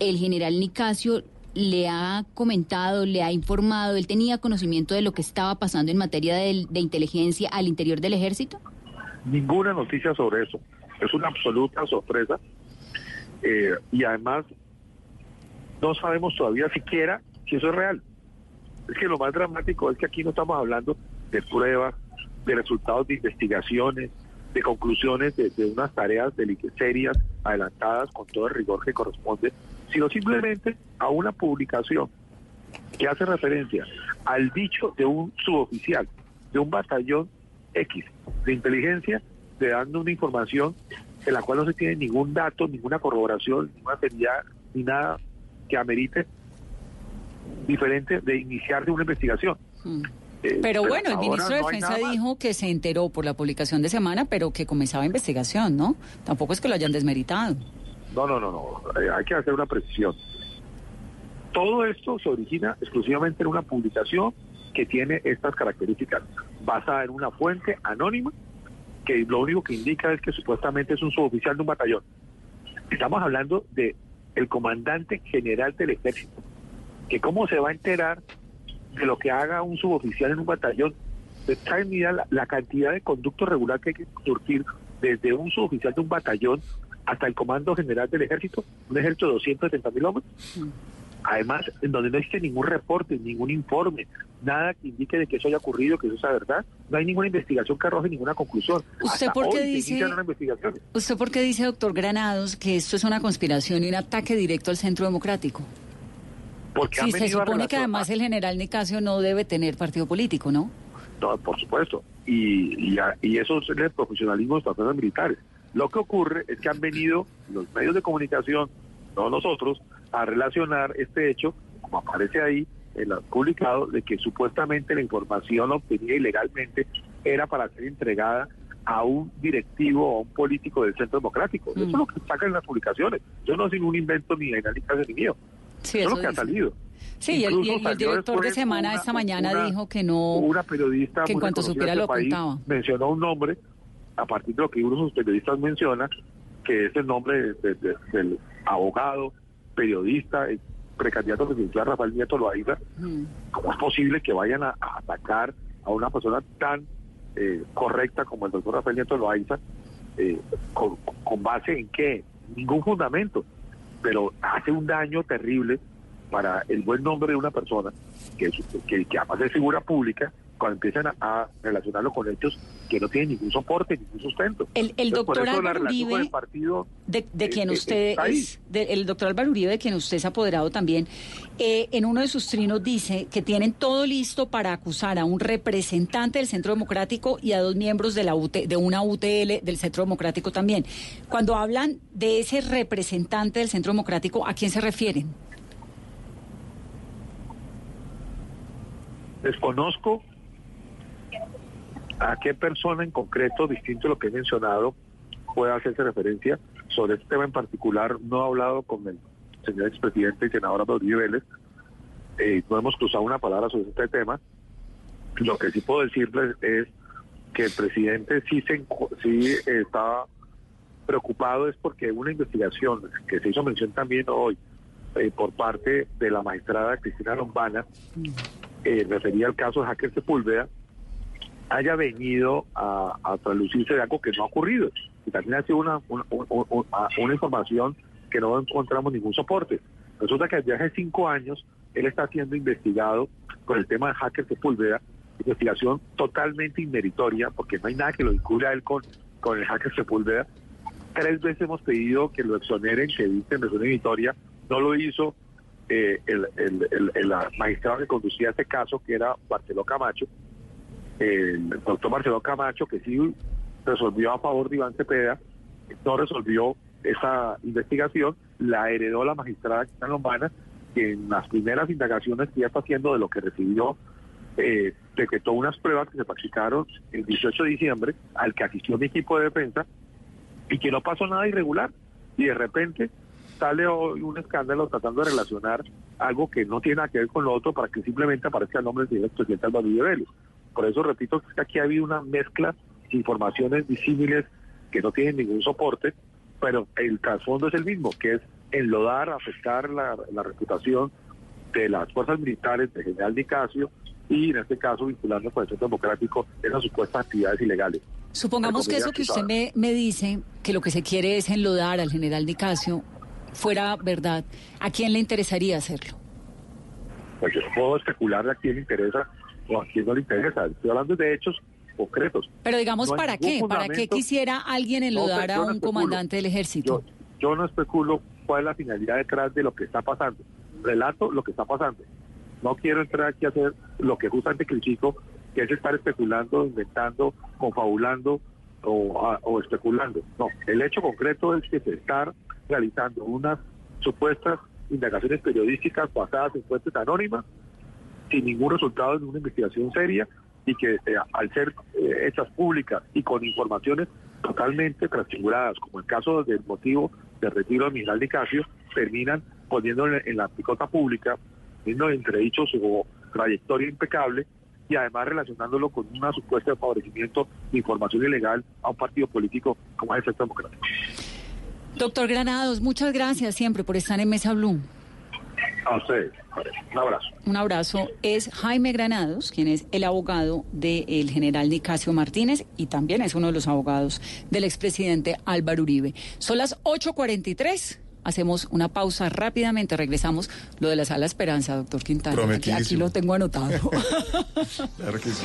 el general Nicasio le ha comentado, le ha informado, él tenía conocimiento de lo que estaba pasando en materia de, de inteligencia al interior del ejército? Ninguna noticia sobre eso. Es una absoluta sorpresa. Eh, y además no sabemos todavía siquiera si eso es real. Es que lo más dramático es que aquí no estamos hablando de pruebas, de resultados de investigaciones, de conclusiones de, de unas tareas serias, adelantadas con todo el rigor que corresponde, sino simplemente a una publicación que hace referencia al dicho de un suboficial de un batallón X de inteligencia, de dando una información en la cual no se tiene ningún dato, ninguna corroboración, ninguna seriedad, ni nada que amerite diferente de iniciar de una investigación. Mm. Eh, pero, pero, bueno, el ministro de no Defensa dijo que se enteró por la publicación de semana, pero que comenzaba investigación, ¿no? Tampoco es que lo hayan desmeritado. No, no, no, no. Eh, hay que hacer una precisión. Todo esto se origina exclusivamente en una publicación que tiene estas características, basada en una fuente anónima, que lo único que indica es que supuestamente es un suboficial de un batallón. Estamos hablando de el comandante general del ejército, que cómo se va a enterar de lo que haga un suboficial en un batallón. Está mira la, la, cantidad de conducto regular que hay que surtir desde un suboficial de un batallón hasta el comando general del ejército, un ejército de 270 mil hombres. Además, en donde no existe ningún reporte, ningún informe, nada que indique de que eso haya ocurrido, que eso sea verdad, no hay ninguna investigación que arroje ninguna conclusión. ¿Usted por qué dice, ¿Usted por qué dice, doctor Granados, que esto es una conspiración y un ataque directo al centro democrático? Porque sí, se supone que además el general Nicasio no debe tener partido político, ¿no? No, por supuesto. Y, y, y eso es el profesionalismo de las fuerzas militares. Lo que ocurre es que han venido los medios de comunicación, no nosotros, a relacionar este hecho, como aparece ahí, en publicado de que supuestamente la información obtenida ilegalmente era para ser entregada a un directivo o a un político del Centro Democrático. Eso es lo que sacan en las publicaciones. Yo no sin un invento ni de ni mío. Sí, eso es lo que ha salido. Sí, y el, y el- director de Semana una- esta mañana una- dijo que no, Una periodista que en cuanto supiera lo este país contaba. mencionó un nombre a partir de lo que uno de sus periodistas menciona, que es el nombre de- de- de- del abogado, periodista, eh, precandidato presidencial Rafael Nieto Loaiza. ¿Cómo es posible que vayan a, a atacar a una persona tan eh, correcta como el doctor Rafael Nieto Loaiza? Eh, con, con base en qué? Ningún fundamento. Pero hace un daño terrible para el buen nombre de una persona que, que, que además es figura pública cuando empiezan a, a relacionarlo con hechos que no tienen ningún soporte, ningún sustento. El- el Entonces, por doctor Álvaro Uribe- partido de, de eh, quien usted es, de- el doctor Álvaro Uribe, de quien usted es apoderado también, eh, en uno de sus trinos dice que tienen todo listo para acusar a un representante del Centro Democrático y a dos miembros de, la UT de una UTL del Centro Democrático también. Cuando hablan de ese representante del Centro Democrático, ¿a quién se refieren? Desconozco a qué persona en concreto, distinto a lo que he mencionado, pueda hacerse referencia. Sobre este tema en particular, no he hablado con el señor expresidente y senador Álvaro Uribe Vélez. Eh, no hemos cruzado una palabra sobre este tema. Lo que sí puedo decirles es que el presidente sí, se, sí está preocupado es porque una investigación que se hizo mención también hoy eh, por parte de la magistrada Cristina Lombana, eh, refería al caso de Hacker Sepúlveda, haya venido a, a traducirse de algo que no ha ocurrido. Y también ha sido una, una, información que no encontramos ningún soporte. Resulta que desde hace cinco años él está siendo investigado por el tema de Hacker Sepúlveda, investigación totalmente inmeritoria, porque no hay nada que lo vincule a él con, con el Hacker Sepúlveda. Tres veces hemos pedido que lo exoneren, que de una inmeritoria, no lo hizo eh, el, el, el- el magistrado que conducía este caso, que era Barceló Camacho, el doctor Marcelo Camacho, que sí resolvió a favor de Iván Cepeda, no resolvió esa investigación, la heredó la magistrada Cristina Lombana, que en las primeras indagaciones que ya está haciendo de lo que recibió, eh, decretó unas pruebas que se practicaron el 18 de diciembre, al que asistió mi equipo de defensa, y que no pasó nada irregular. Y de repente sale hoy un escándalo tratando de relacionar algo que no tiene nada que ver con lo otro para que simplemente aparezca el nombre del señor presidente Álvaro Vélez. Por eso repito que aquí ha habido una mezcla de informaciones disímiles que no tienen ningún soporte, pero el trasfondo es el mismo, que es enlodar, afectar la, la reputación de las fuerzas militares de General Nicasio y en este caso vinculando con el Centro Democrático en las supuestas actividades ilegales. Supongamos que eso que usted me, me dice, que lo que se quiere es enlodar al general Nicasio, fuera verdad, ¿a quién le interesaría hacerlo? Pues yo no puedo especular a quién le interesa o a quién no le interesa. Estoy hablando de hechos concretos. Pero digamos, No ¿para qué? ¿Para qué quisiera alguien No, enlodar yo a no un comandante del ejército? Yo, yo no especulo cuál es la finalidad detrás de lo que está pasando. Relato lo que está pasando. No quiero entrar aquí a hacer lo que justamente critico, que es estar especulando, inventando, confabulando o, a- o especulando. No, el hecho concreto es que se están realizando unas supuestas indagaciones periodísticas basadas en fuentes anónimas, sin ningún resultado en una investigación seria y que eh, al ser eh, hechas públicas y con informaciones totalmente transfiguradas, como el caso del motivo del retiro de Miguel Nicasio, terminan poniendo en, la picota pública, viendo entredicho su trayectoria impecable y además relacionándolo con una supuesta de favorecimiento de información ilegal a un partido político como es el Centro Democrático. Doctor Granados, muchas gracias siempre por estar en Mesa Blue. A ustedes, un abrazo. Un abrazo. Es Jaime Granados, quien es el abogado del general Nicasio Martínez y también es uno de los abogados del expresidente Álvaro Uribe. Son las 8.43. Hacemos una pausa rápidamente. Regresamos. Lo de la sala Esperanza, doctor Quintana. Aquí, aquí lo tengo anotado. (laughs) Claro que sí.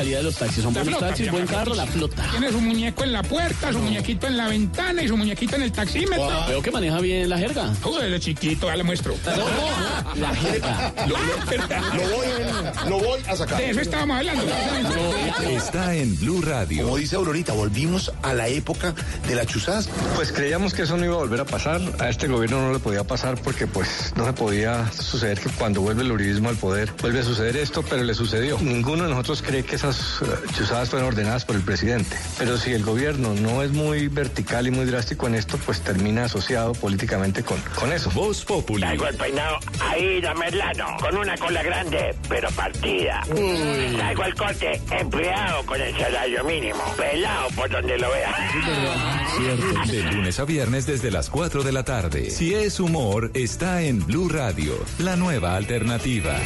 Calidad de los taxis. Son La buenos flota, taxis, buen carro, la flota. Tiene su muñeco en la puerta, su muñequito en la ventana y su muñequito en el taxímetro. Wow, Veo que maneja bien la jerga. Joder, desde chiquito, ya le muestro. (laughs) La jerga. Lo, voy, lo voy a sacar. De eso estábamos hablando. está en Blue Radio. Como dice Aurorita, volvimos a la época de las chuzadas. Pues creíamos que eso no iba a volver a pasar. A este gobierno no le podía pasar porque pues no se podía suceder que cuando vuelve el uribismo al poder vuelve a suceder esto, pero le sucedió. Ninguno de nosotros cree que esas eh, chuzadas fueron ordenadas por el presidente. Pero si el gobierno no es muy vertical y muy drástico en esto, pues termina asociado políticamente con, con eso. Voz Populi. Traigo el peinado ahí Merlano, con una cola grande, pero partida. Traigo el corte empleado con el salario mínimo, pelado por donde lo vea. (laughs) De lunes a viernes desde las 4 de la tarde. Si es humor, está en Blue Radio, la nueva alternativa.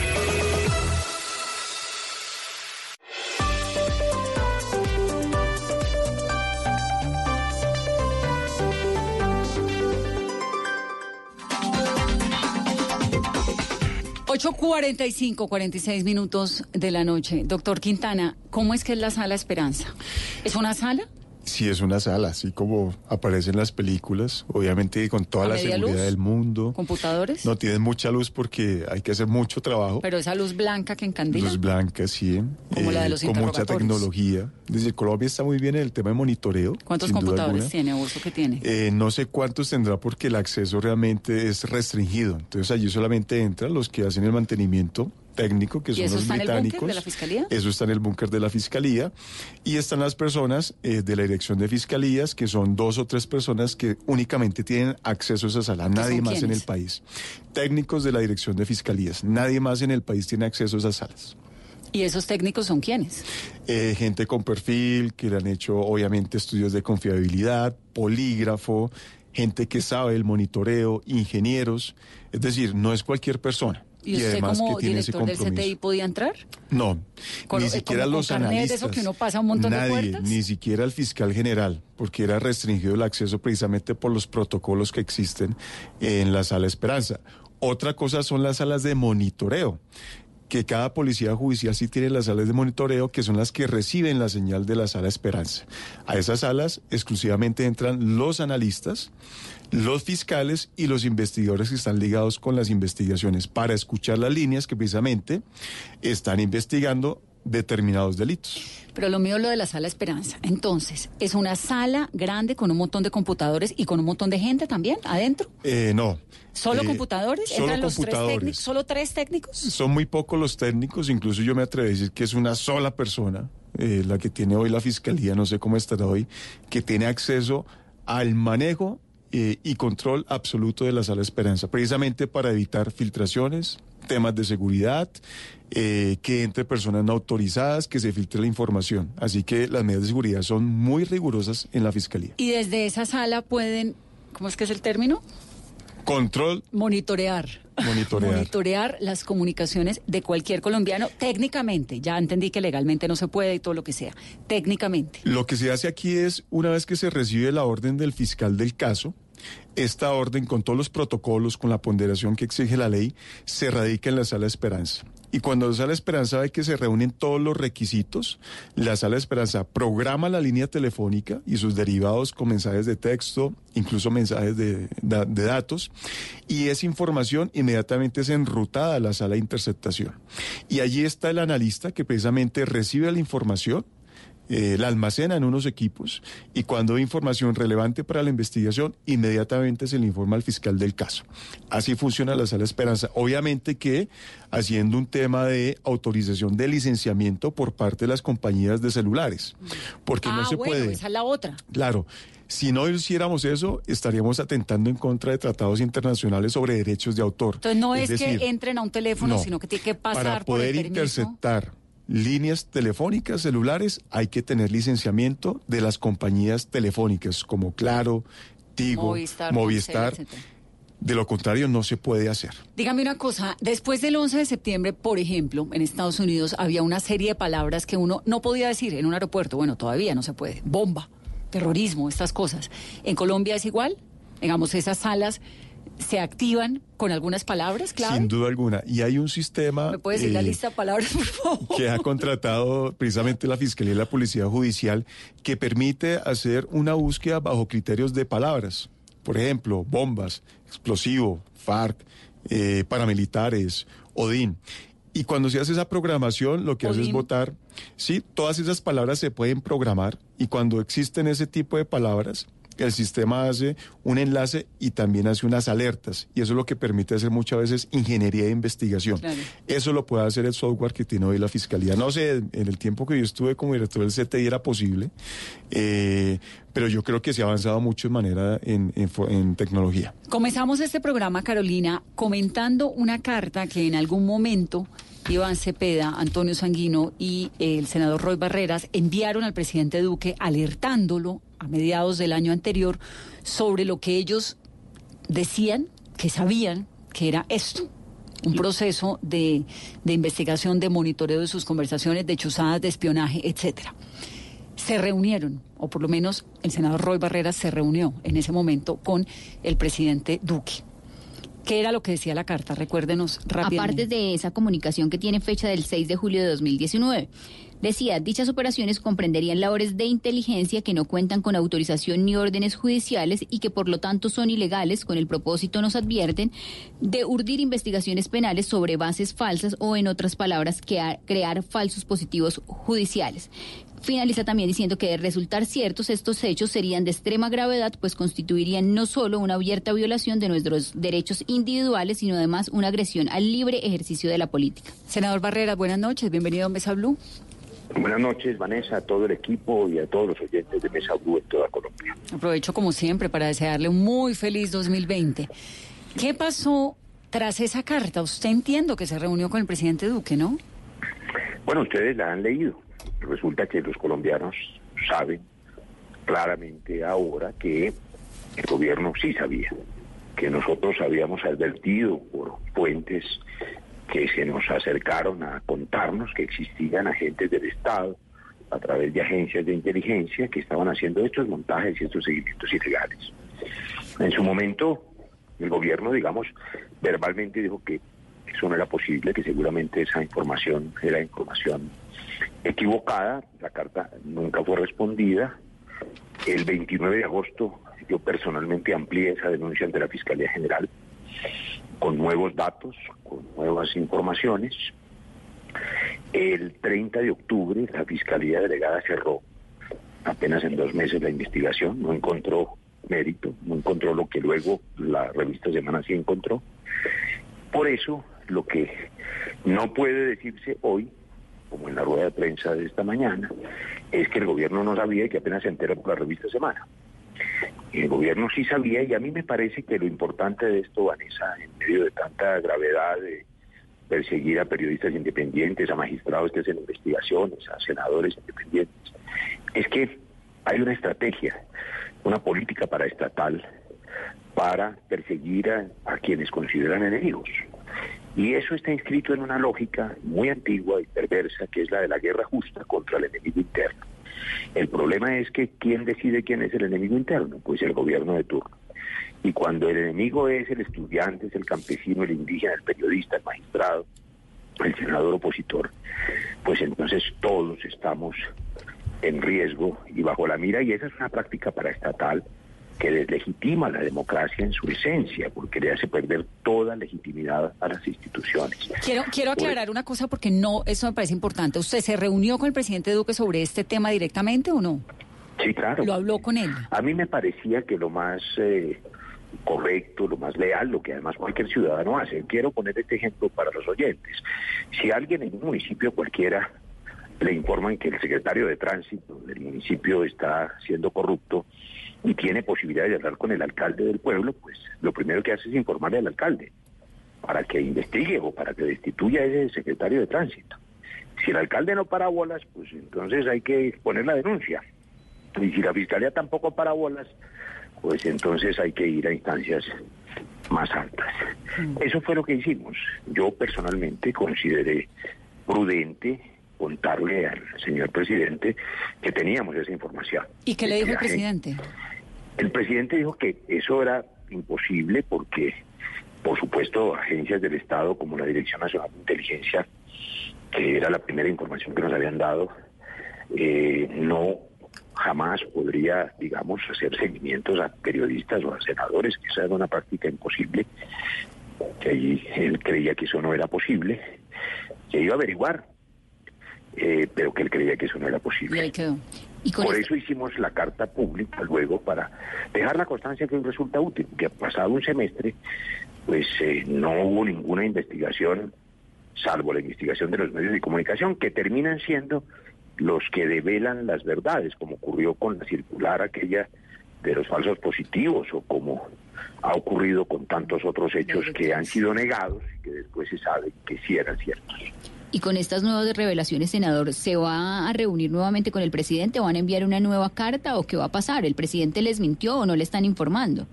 Ocho cuarenta y cinco, cuarenta y seis minutos de la noche. Doctor Quintana, ¿cómo es que es la sala Esperanza? ¿Es una sala? Sí, es una sala, así como aparece en las películas, obviamente con toda ¿A la seguridad luz? del mundo. ¿Computadores? No tienen mucha luz porque hay que hacer mucho trabajo. Pero esa luz blanca que encandila. Luz blanca, sí. Como la de los Con mucha tecnología. Desde Colombia está muy bien en el tema de monitoreo. ¿Cuántos computadores tiene, Urso, que tiene? Eh, no sé cuántos tendrá porque el acceso realmente es restringido. Entonces allí solamente entran los que hacen el mantenimiento técnico, que ¿Y son eso los está en el búnker británicos. de la Fiscalía? Eso está en el búnker de la Fiscalía. Y están las personas eh, de la Dirección de Fiscalías, que son dos o tres personas que únicamente tienen acceso a esa sala. Nadie más en el país. Técnicos de la Dirección de Fiscalías. Nadie más en el país tiene acceso a esas salas. ¿Y esos técnicos son quiénes? Eh, gente con perfil, que le han hecho obviamente estudios de confiabilidad, polígrafo, gente que sabe el monitoreo, ingenieros. Es decir, no es cualquier persona. ¿Y usted como que tiene ese director del. CTI podía entrar? No, Con- ni siquiera como los de analistas. eso que uno pasa un montón de nadie, puertas. Ni siquiera el fiscal general, porque era restringido el acceso precisamente por los protocolos que existen en la sala Esperanza. Otra cosa son las salas de monitoreo que cada policía judicial sí tiene las salas de monitoreo, que son las que reciben la señal de la sala Esperanza. A esas salas exclusivamente entran los analistas, los fiscales y los investigadores que están ligados con las investigaciones para escuchar las líneas que precisamente están investigando determinados delitos. Pero lo mío es lo de la sala Esperanza. Entonces, ¿es una sala grande con un montón de computadores y con un montón de gente también adentro? Eh, no. ¿Solo Eh, computadores? Solo ¿Entran los tres computadores. técnicos? ¿Solo tres técnicos? Son muy pocos los técnicos, incluso yo me atrevo a decir que es una sola persona, eh, la que tiene hoy la fiscalía, no sé cómo estará hoy, que tiene acceso al manejo eh, y control absoluto de la sala Esperanza, precisamente para evitar filtraciones, temas de seguridad, eh, que entre personas no autorizadas, que se filtre la información. Así que las medidas de seguridad son muy rigurosas en la fiscalía. Y desde esa sala pueden, ¿cómo es que es el término? Control, Monitorear. monitorear. Monitorear las comunicaciones de cualquier colombiano técnicamente. Ya entendí que legalmente no se puede y todo lo que sea. Técnicamente. Lo que se hace aquí es, una vez que se recibe la orden del fiscal del caso, esta orden, con todos los protocolos, con la ponderación que exige la ley, se radica en la Sala Esperanza. Y cuando la Sala Esperanza ve que se reúnen todos los requisitos, la Sala Esperanza programa la línea telefónica y sus derivados con mensajes de texto, incluso mensajes de, de datos, y esa información inmediatamente es enrutada a la Sala de Interceptación. Y allí está el analista que precisamente recibe la información, eh, la almacena en unos equipos y cuando hay información relevante para la investigación, inmediatamente se le informa al fiscal del caso. Así funciona la Sala Esperanza. Obviamente que haciendo un tema de autorización de licenciamiento por parte de las compañías de celulares, porque ah, no se bueno, puede. esa es la otra. Claro. Si no hiciéramos eso, estaríamos atentando en contra de tratados internacionales sobre derechos de autor. Entonces no es, decir, que entren a un teléfono, no. sino que tiene que pasar para por el poder interceptar líneas telefónicas celulares hay que tener licenciamiento de las compañías telefónicas como Claro, Tigo, Movistar, Movistar. De lo contrario, no se puede hacer. Dígame una cosa, después del 11 de septiembre, por ejemplo, en Estados Unidos había una serie de palabras que uno no podía decir en un aeropuerto. Bueno, todavía no se puede. Bomba, terrorismo, estas cosas. ¿En Colombia es igual? Digamos, esas salas se activan con algunas palabras, claro. Sin duda alguna. Y hay un sistema ¿Me puede decir la eh, lista de palabras, por favor? que ha contratado precisamente la Fiscalía y la Policía Judicial que permite hacer una búsqueda bajo criterios de palabras. Por ejemplo, bombas, explosivo, FARC, eh, paramilitares, ODIN. Y cuando se hace esa programación, lo que hace es votar. Sí, todas esas palabras se pueden programar y cuando existen ese tipo de palabras, el sistema hace un enlace y también hace unas alertas. Y eso es lo que permite hacer muchas veces ingeniería de investigación. Claro. Eso lo puede hacer el software que tiene hoy la Fiscalía. No sé, en el tiempo que yo estuve como director del CTI era posible, eh, pero yo creo que se ha avanzado mucho en manera en, en fo- en tecnología. Comenzamos este programa, Carolina, comentando una carta que en algún momento Iván Cepeda, Antonio Sanguino y el senador Roy Barreras enviaron al presidente Duque alertándolo a mediados del año anterior sobre lo que ellos decían que sabían que era esto. Un proceso de, de investigación, de monitoreo de sus conversaciones, de chuzadas, de espionaje, etcétera se reunieron, o por lo menos el senador Roy Barreras se reunió en ese momento con el presidente Duque. ¿Qué era lo que decía la carta? Recuérdenos rápidamente. Aparte de esa comunicación que tiene fecha del 6 de julio de 2019. Decía, dichas operaciones comprenderían labores de inteligencia que no cuentan con autorización ni órdenes judiciales y que por lo tanto son ilegales con el propósito, nos advierten, de urdir investigaciones penales sobre bases falsas o, en otras palabras, crear falsos positivos judiciales. Finaliza también diciendo que de resultar ciertos estos hechos serían de extrema gravedad, pues constituirían no solo una abierta violación de nuestros derechos individuales, sino además una agresión al libre ejercicio de la política. Senador Barreras, buenas noches, bienvenido a Mesa Blue. Buenas noches, Vanessa, a todo el equipo y a todos los oyentes de Mesa Blue en toda Colombia. Aprovecho como siempre para desearle un muy feliz 2020. ¿Qué pasó tras esa carta? Usted entiendo que se reunió con el presidente Duque, ¿no? Bueno, ustedes la han leído. Resulta que los colombianos saben claramente ahora que el gobierno sí sabía, que nosotros habíamos advertido por fuentes que se nos acercaron a contarnos que existían agentes del Estado a través de agencias de inteligencia que estaban haciendo estos montajes y estos seguimientos ilegales. En su momento, el gobierno, digamos, verbalmente dijo que eso no era posible, que seguramente esa información era información equivocada, la carta nunca fue respondida. El 29 de agosto yo personalmente amplié esa denuncia ante la Fiscalía General con nuevos datos, con nuevas informaciones. El 30 de octubre la Fiscalía Delegada cerró apenas en dos meses la investigación, no encontró mérito, no encontró lo que luego la revista Semana sí encontró. Por eso, lo que no puede decirse hoy, como en la rueda de prensa de esta mañana, es que el gobierno no sabía y que apenas se enteró por la revista Semana. El gobierno sí sabía y a mí me parece que lo importante de esto, Vanessa, en medio de tanta gravedad de perseguir a periodistas independientes, a magistrados que hacen investigaciones, a senadores independientes, es que hay una estrategia, una política paraestatal para perseguir a, a quienes consideran enemigos. Y eso está inscrito en una lógica muy antigua y perversa, que es la de la guerra justa contra el enemigo interno. El problema es que ¿quién decide quién es el enemigo interno? Pues el gobierno de turno. Y cuando el enemigo es el estudiante, es el campesino, el indígena, el periodista, el magistrado, el senador opositor, pues entonces todos estamos en riesgo y bajo la mira, y esa es una práctica paraestatal que deslegitima la democracia en su esencia, porque le hace perder toda legitimidad a las instituciones. Quiero, quiero aclarar una cosa porque no, eso me parece importante. ¿Usted se reunió con el presidente Duque sobre este tema directamente o no? Sí, claro. ¿Lo habló con él? A mí me parecía que lo más eh, correcto, lo más leal, lo que además cualquier ciudadano hace. Quiero poner este ejemplo para los oyentes. Si alguien en un municipio cualquiera le informan que el secretario de tránsito del municipio está siendo corrupto y tiene posibilidad de hablar con el alcalde del pueblo, pues lo primero que hace es informarle al alcalde para que investigue o para que destituya a ese secretario de tránsito. Si el alcalde no para bolas, pues entonces hay que poner la denuncia. Y si la fiscalía tampoco para bolas, pues entonces hay que ir a instancias más altas. Eso fue lo que hicimos. Yo personalmente consideré prudente contarle al señor presidente que teníamos esa información. ¿Y qué le dijo el presidente? El presidente dijo que eso era imposible porque, por supuesto, agencias del Estado como la Dirección Nacional de Inteligencia, que era la primera información que nos habían dado, eh, no jamás podría, digamos, hacer seguimientos a periodistas o a senadores, que esa era una práctica imposible, que allí él creía que eso no era posible, que iba a averiguar, eh, pero que él creía que eso no era posible. Por eso hicimos la carta pública luego para dejar la constancia que resulta útil, que pasado un semestre, pues eh, no hubo ninguna investigación, salvo la investigación de los medios de comunicación, que terminan siendo los que develan las verdades, como ocurrió con la circular aquella de los falsos positivos o como ha ocurrido con tantos otros hechos que han sido negados y que después se sabe que sí eran ciertos. Y con estas nuevas revelaciones, senador, ¿se va a reunir nuevamente con el presidente? ¿Van a enviar una nueva carta o qué va a pasar? ¿El presidente les mintió o no le están informando?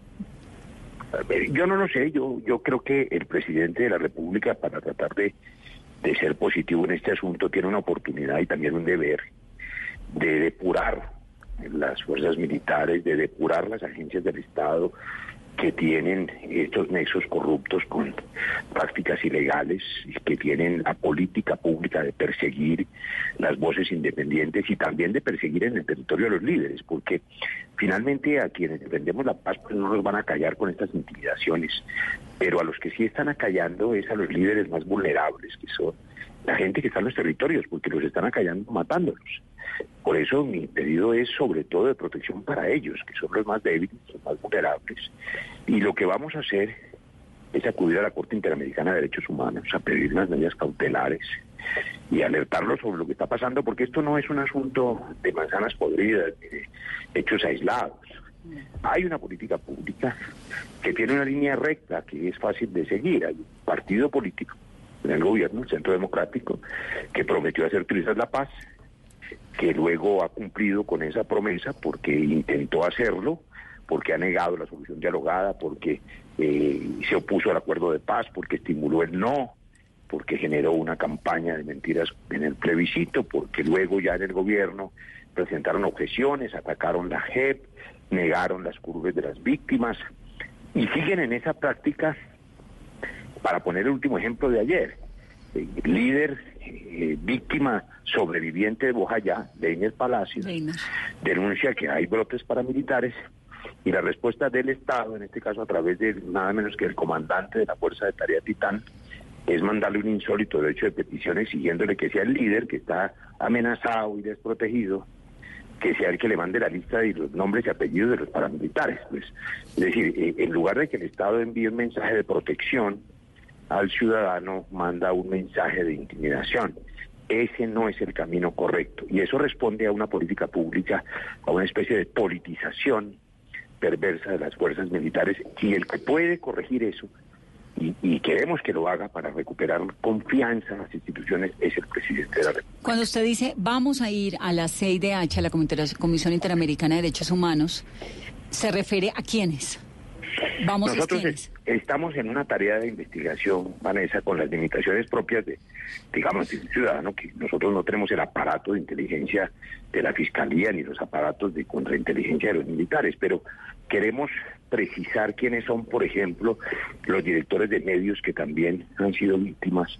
Yo no lo sé, yo, yo creo que el presidente de la República, para tratar de de ser positivo en este asunto, tiene una oportunidad y también un deber de depurar las fuerzas militares, de depurar las agencias del Estado que tienen estos nexos corruptos con prácticas ilegales, que tienen la política pública de perseguir las voces independientes y también de perseguir en el territorio a los líderes, porque finalmente a quienes defendemos la paz pues no nos van a callar con estas intimidaciones, pero a los que sí están acallando es a los líderes más vulnerables, que son la gente que está en los territorios, porque los están acallando matándolos. Por eso mi pedido es sobre todo de protección para ellos, que son los más débiles, los más vulnerables. Y lo que vamos a hacer es acudir a la Corte Interamericana de Derechos Humanos a pedir unas medidas cautelares y alertarlos sobre lo que está pasando, porque esto no es un asunto de manzanas podridas, de hechos aislados. Hay una política pública que tiene una línea recta que es fácil de seguir. Hay un partido político en el gobierno, el Centro Democrático, que prometió hacer utilizar la paz, que luego ha cumplido con esa promesa porque intentó hacerlo, porque ha negado la solución dialogada, porque eh, se opuso al acuerdo de paz, porque estimuló el no, porque generó una campaña de mentiras en el plebiscito, porque luego ya en el gobierno presentaron objeciones, atacaron la JEP, negaron las curvas de las víctimas y siguen en esa práctica, para poner el último ejemplo de ayer, líder eh, víctima sobreviviente de Bojayá, de Inés Palacios, denuncia que hay brotes paramilitares y la respuesta del Estado, en este caso a través de nada menos que el comandante de la Fuerza de Tarea Titán, es mandarle un insólito derecho de petición exigiéndole que sea el líder que está amenazado y desprotegido, que sea el que le mande la lista de los nombres y apellidos de los paramilitares. Pues, es decir, eh, en lugar de que el Estado envíe un mensaje de protección al ciudadano, manda un mensaje de intimidación. Ese no es el camino correcto. Y eso responde a una política pública, a una especie de politización perversa de las fuerzas militares. Y el que puede corregir eso, y, queremos que lo haga para recuperar confianza en las instituciones, es el presidente de la República. Cuando usted dice vamos a ir a la CIDH, a la Comisión Interamericana de Derechos Humanos, ¿se refiere a quiénes? Vamos Nosotros estamos en una tarea de investigación, Vanessa, con las limitaciones propias de, digamos, de un ciudadano, que nosotros no tenemos el aparato de inteligencia de la Fiscalía ni los aparatos de contrainteligencia de los militares, pero queremos precisar quiénes son, por ejemplo, los directores de medios que también han sido víctimas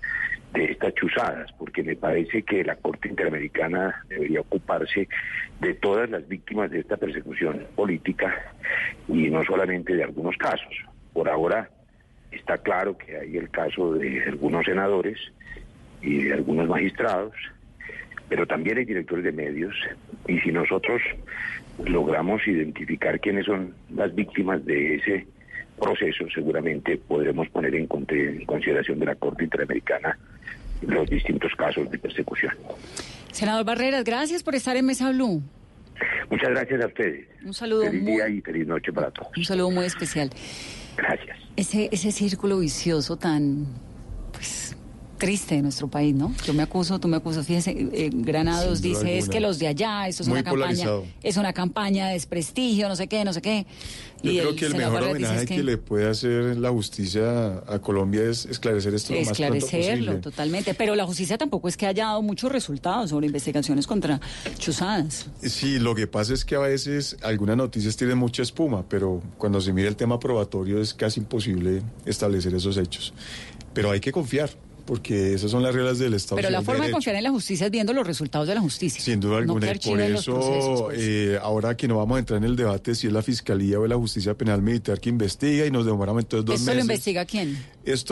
de estas chuzadas, porque me parece que la Corte Interamericana debería ocuparse de todas las víctimas de esta persecución política y no solamente de algunos casos. Por ahora está claro que hay el caso de algunos senadores y de algunos magistrados, pero también hay directores de medios y si nosotros logramos identificar quiénes son las víctimas de ese proceso, seguramente podremos poner en, consideración de la Corte Interamericana los distintos casos de persecución. Senador Barreras, gracias por estar en Mesa Blue. Muchas gracias a ustedes. Un saludo Feliz muy, día y feliz noche para todos. un saludo muy especial. Gracias. Ese, ese círculo vicioso tan triste de nuestro país, ¿no? Yo me acuso, tú me acusas, fíjense, eh, Granados Sin dice es que los de allá, eso es Muy una campaña, polarizado. es una campaña de desprestigio, no sé qué, no sé qué. Yo Y creo que el mejor homenaje que... le puede hacer la justicia a Colombia es esclarecer esto lo más pronto Esclarecerlo, posible. totalmente. Pero la justicia tampoco es que haya dado muchos resultados sobre investigaciones contra chuzadas. Sí, lo que pasa es que a veces algunas noticias tienen mucha espuma, pero cuando se mira el tema probatorio es casi imposible establecer esos hechos. Pero hay que confiar, porque esas son las reglas del Estado. Pero la de forma de confiar en la justicia es viendo los resultados de la justicia. Sin duda alguna, y por procesos, eso, pues. eh, ahora que no vamos a entrar en el debate si es la Fiscalía o la Justicia Penal Militar que investiga y nos demoramos entonces dos ¿Esto lo meses. investiga quién? Esto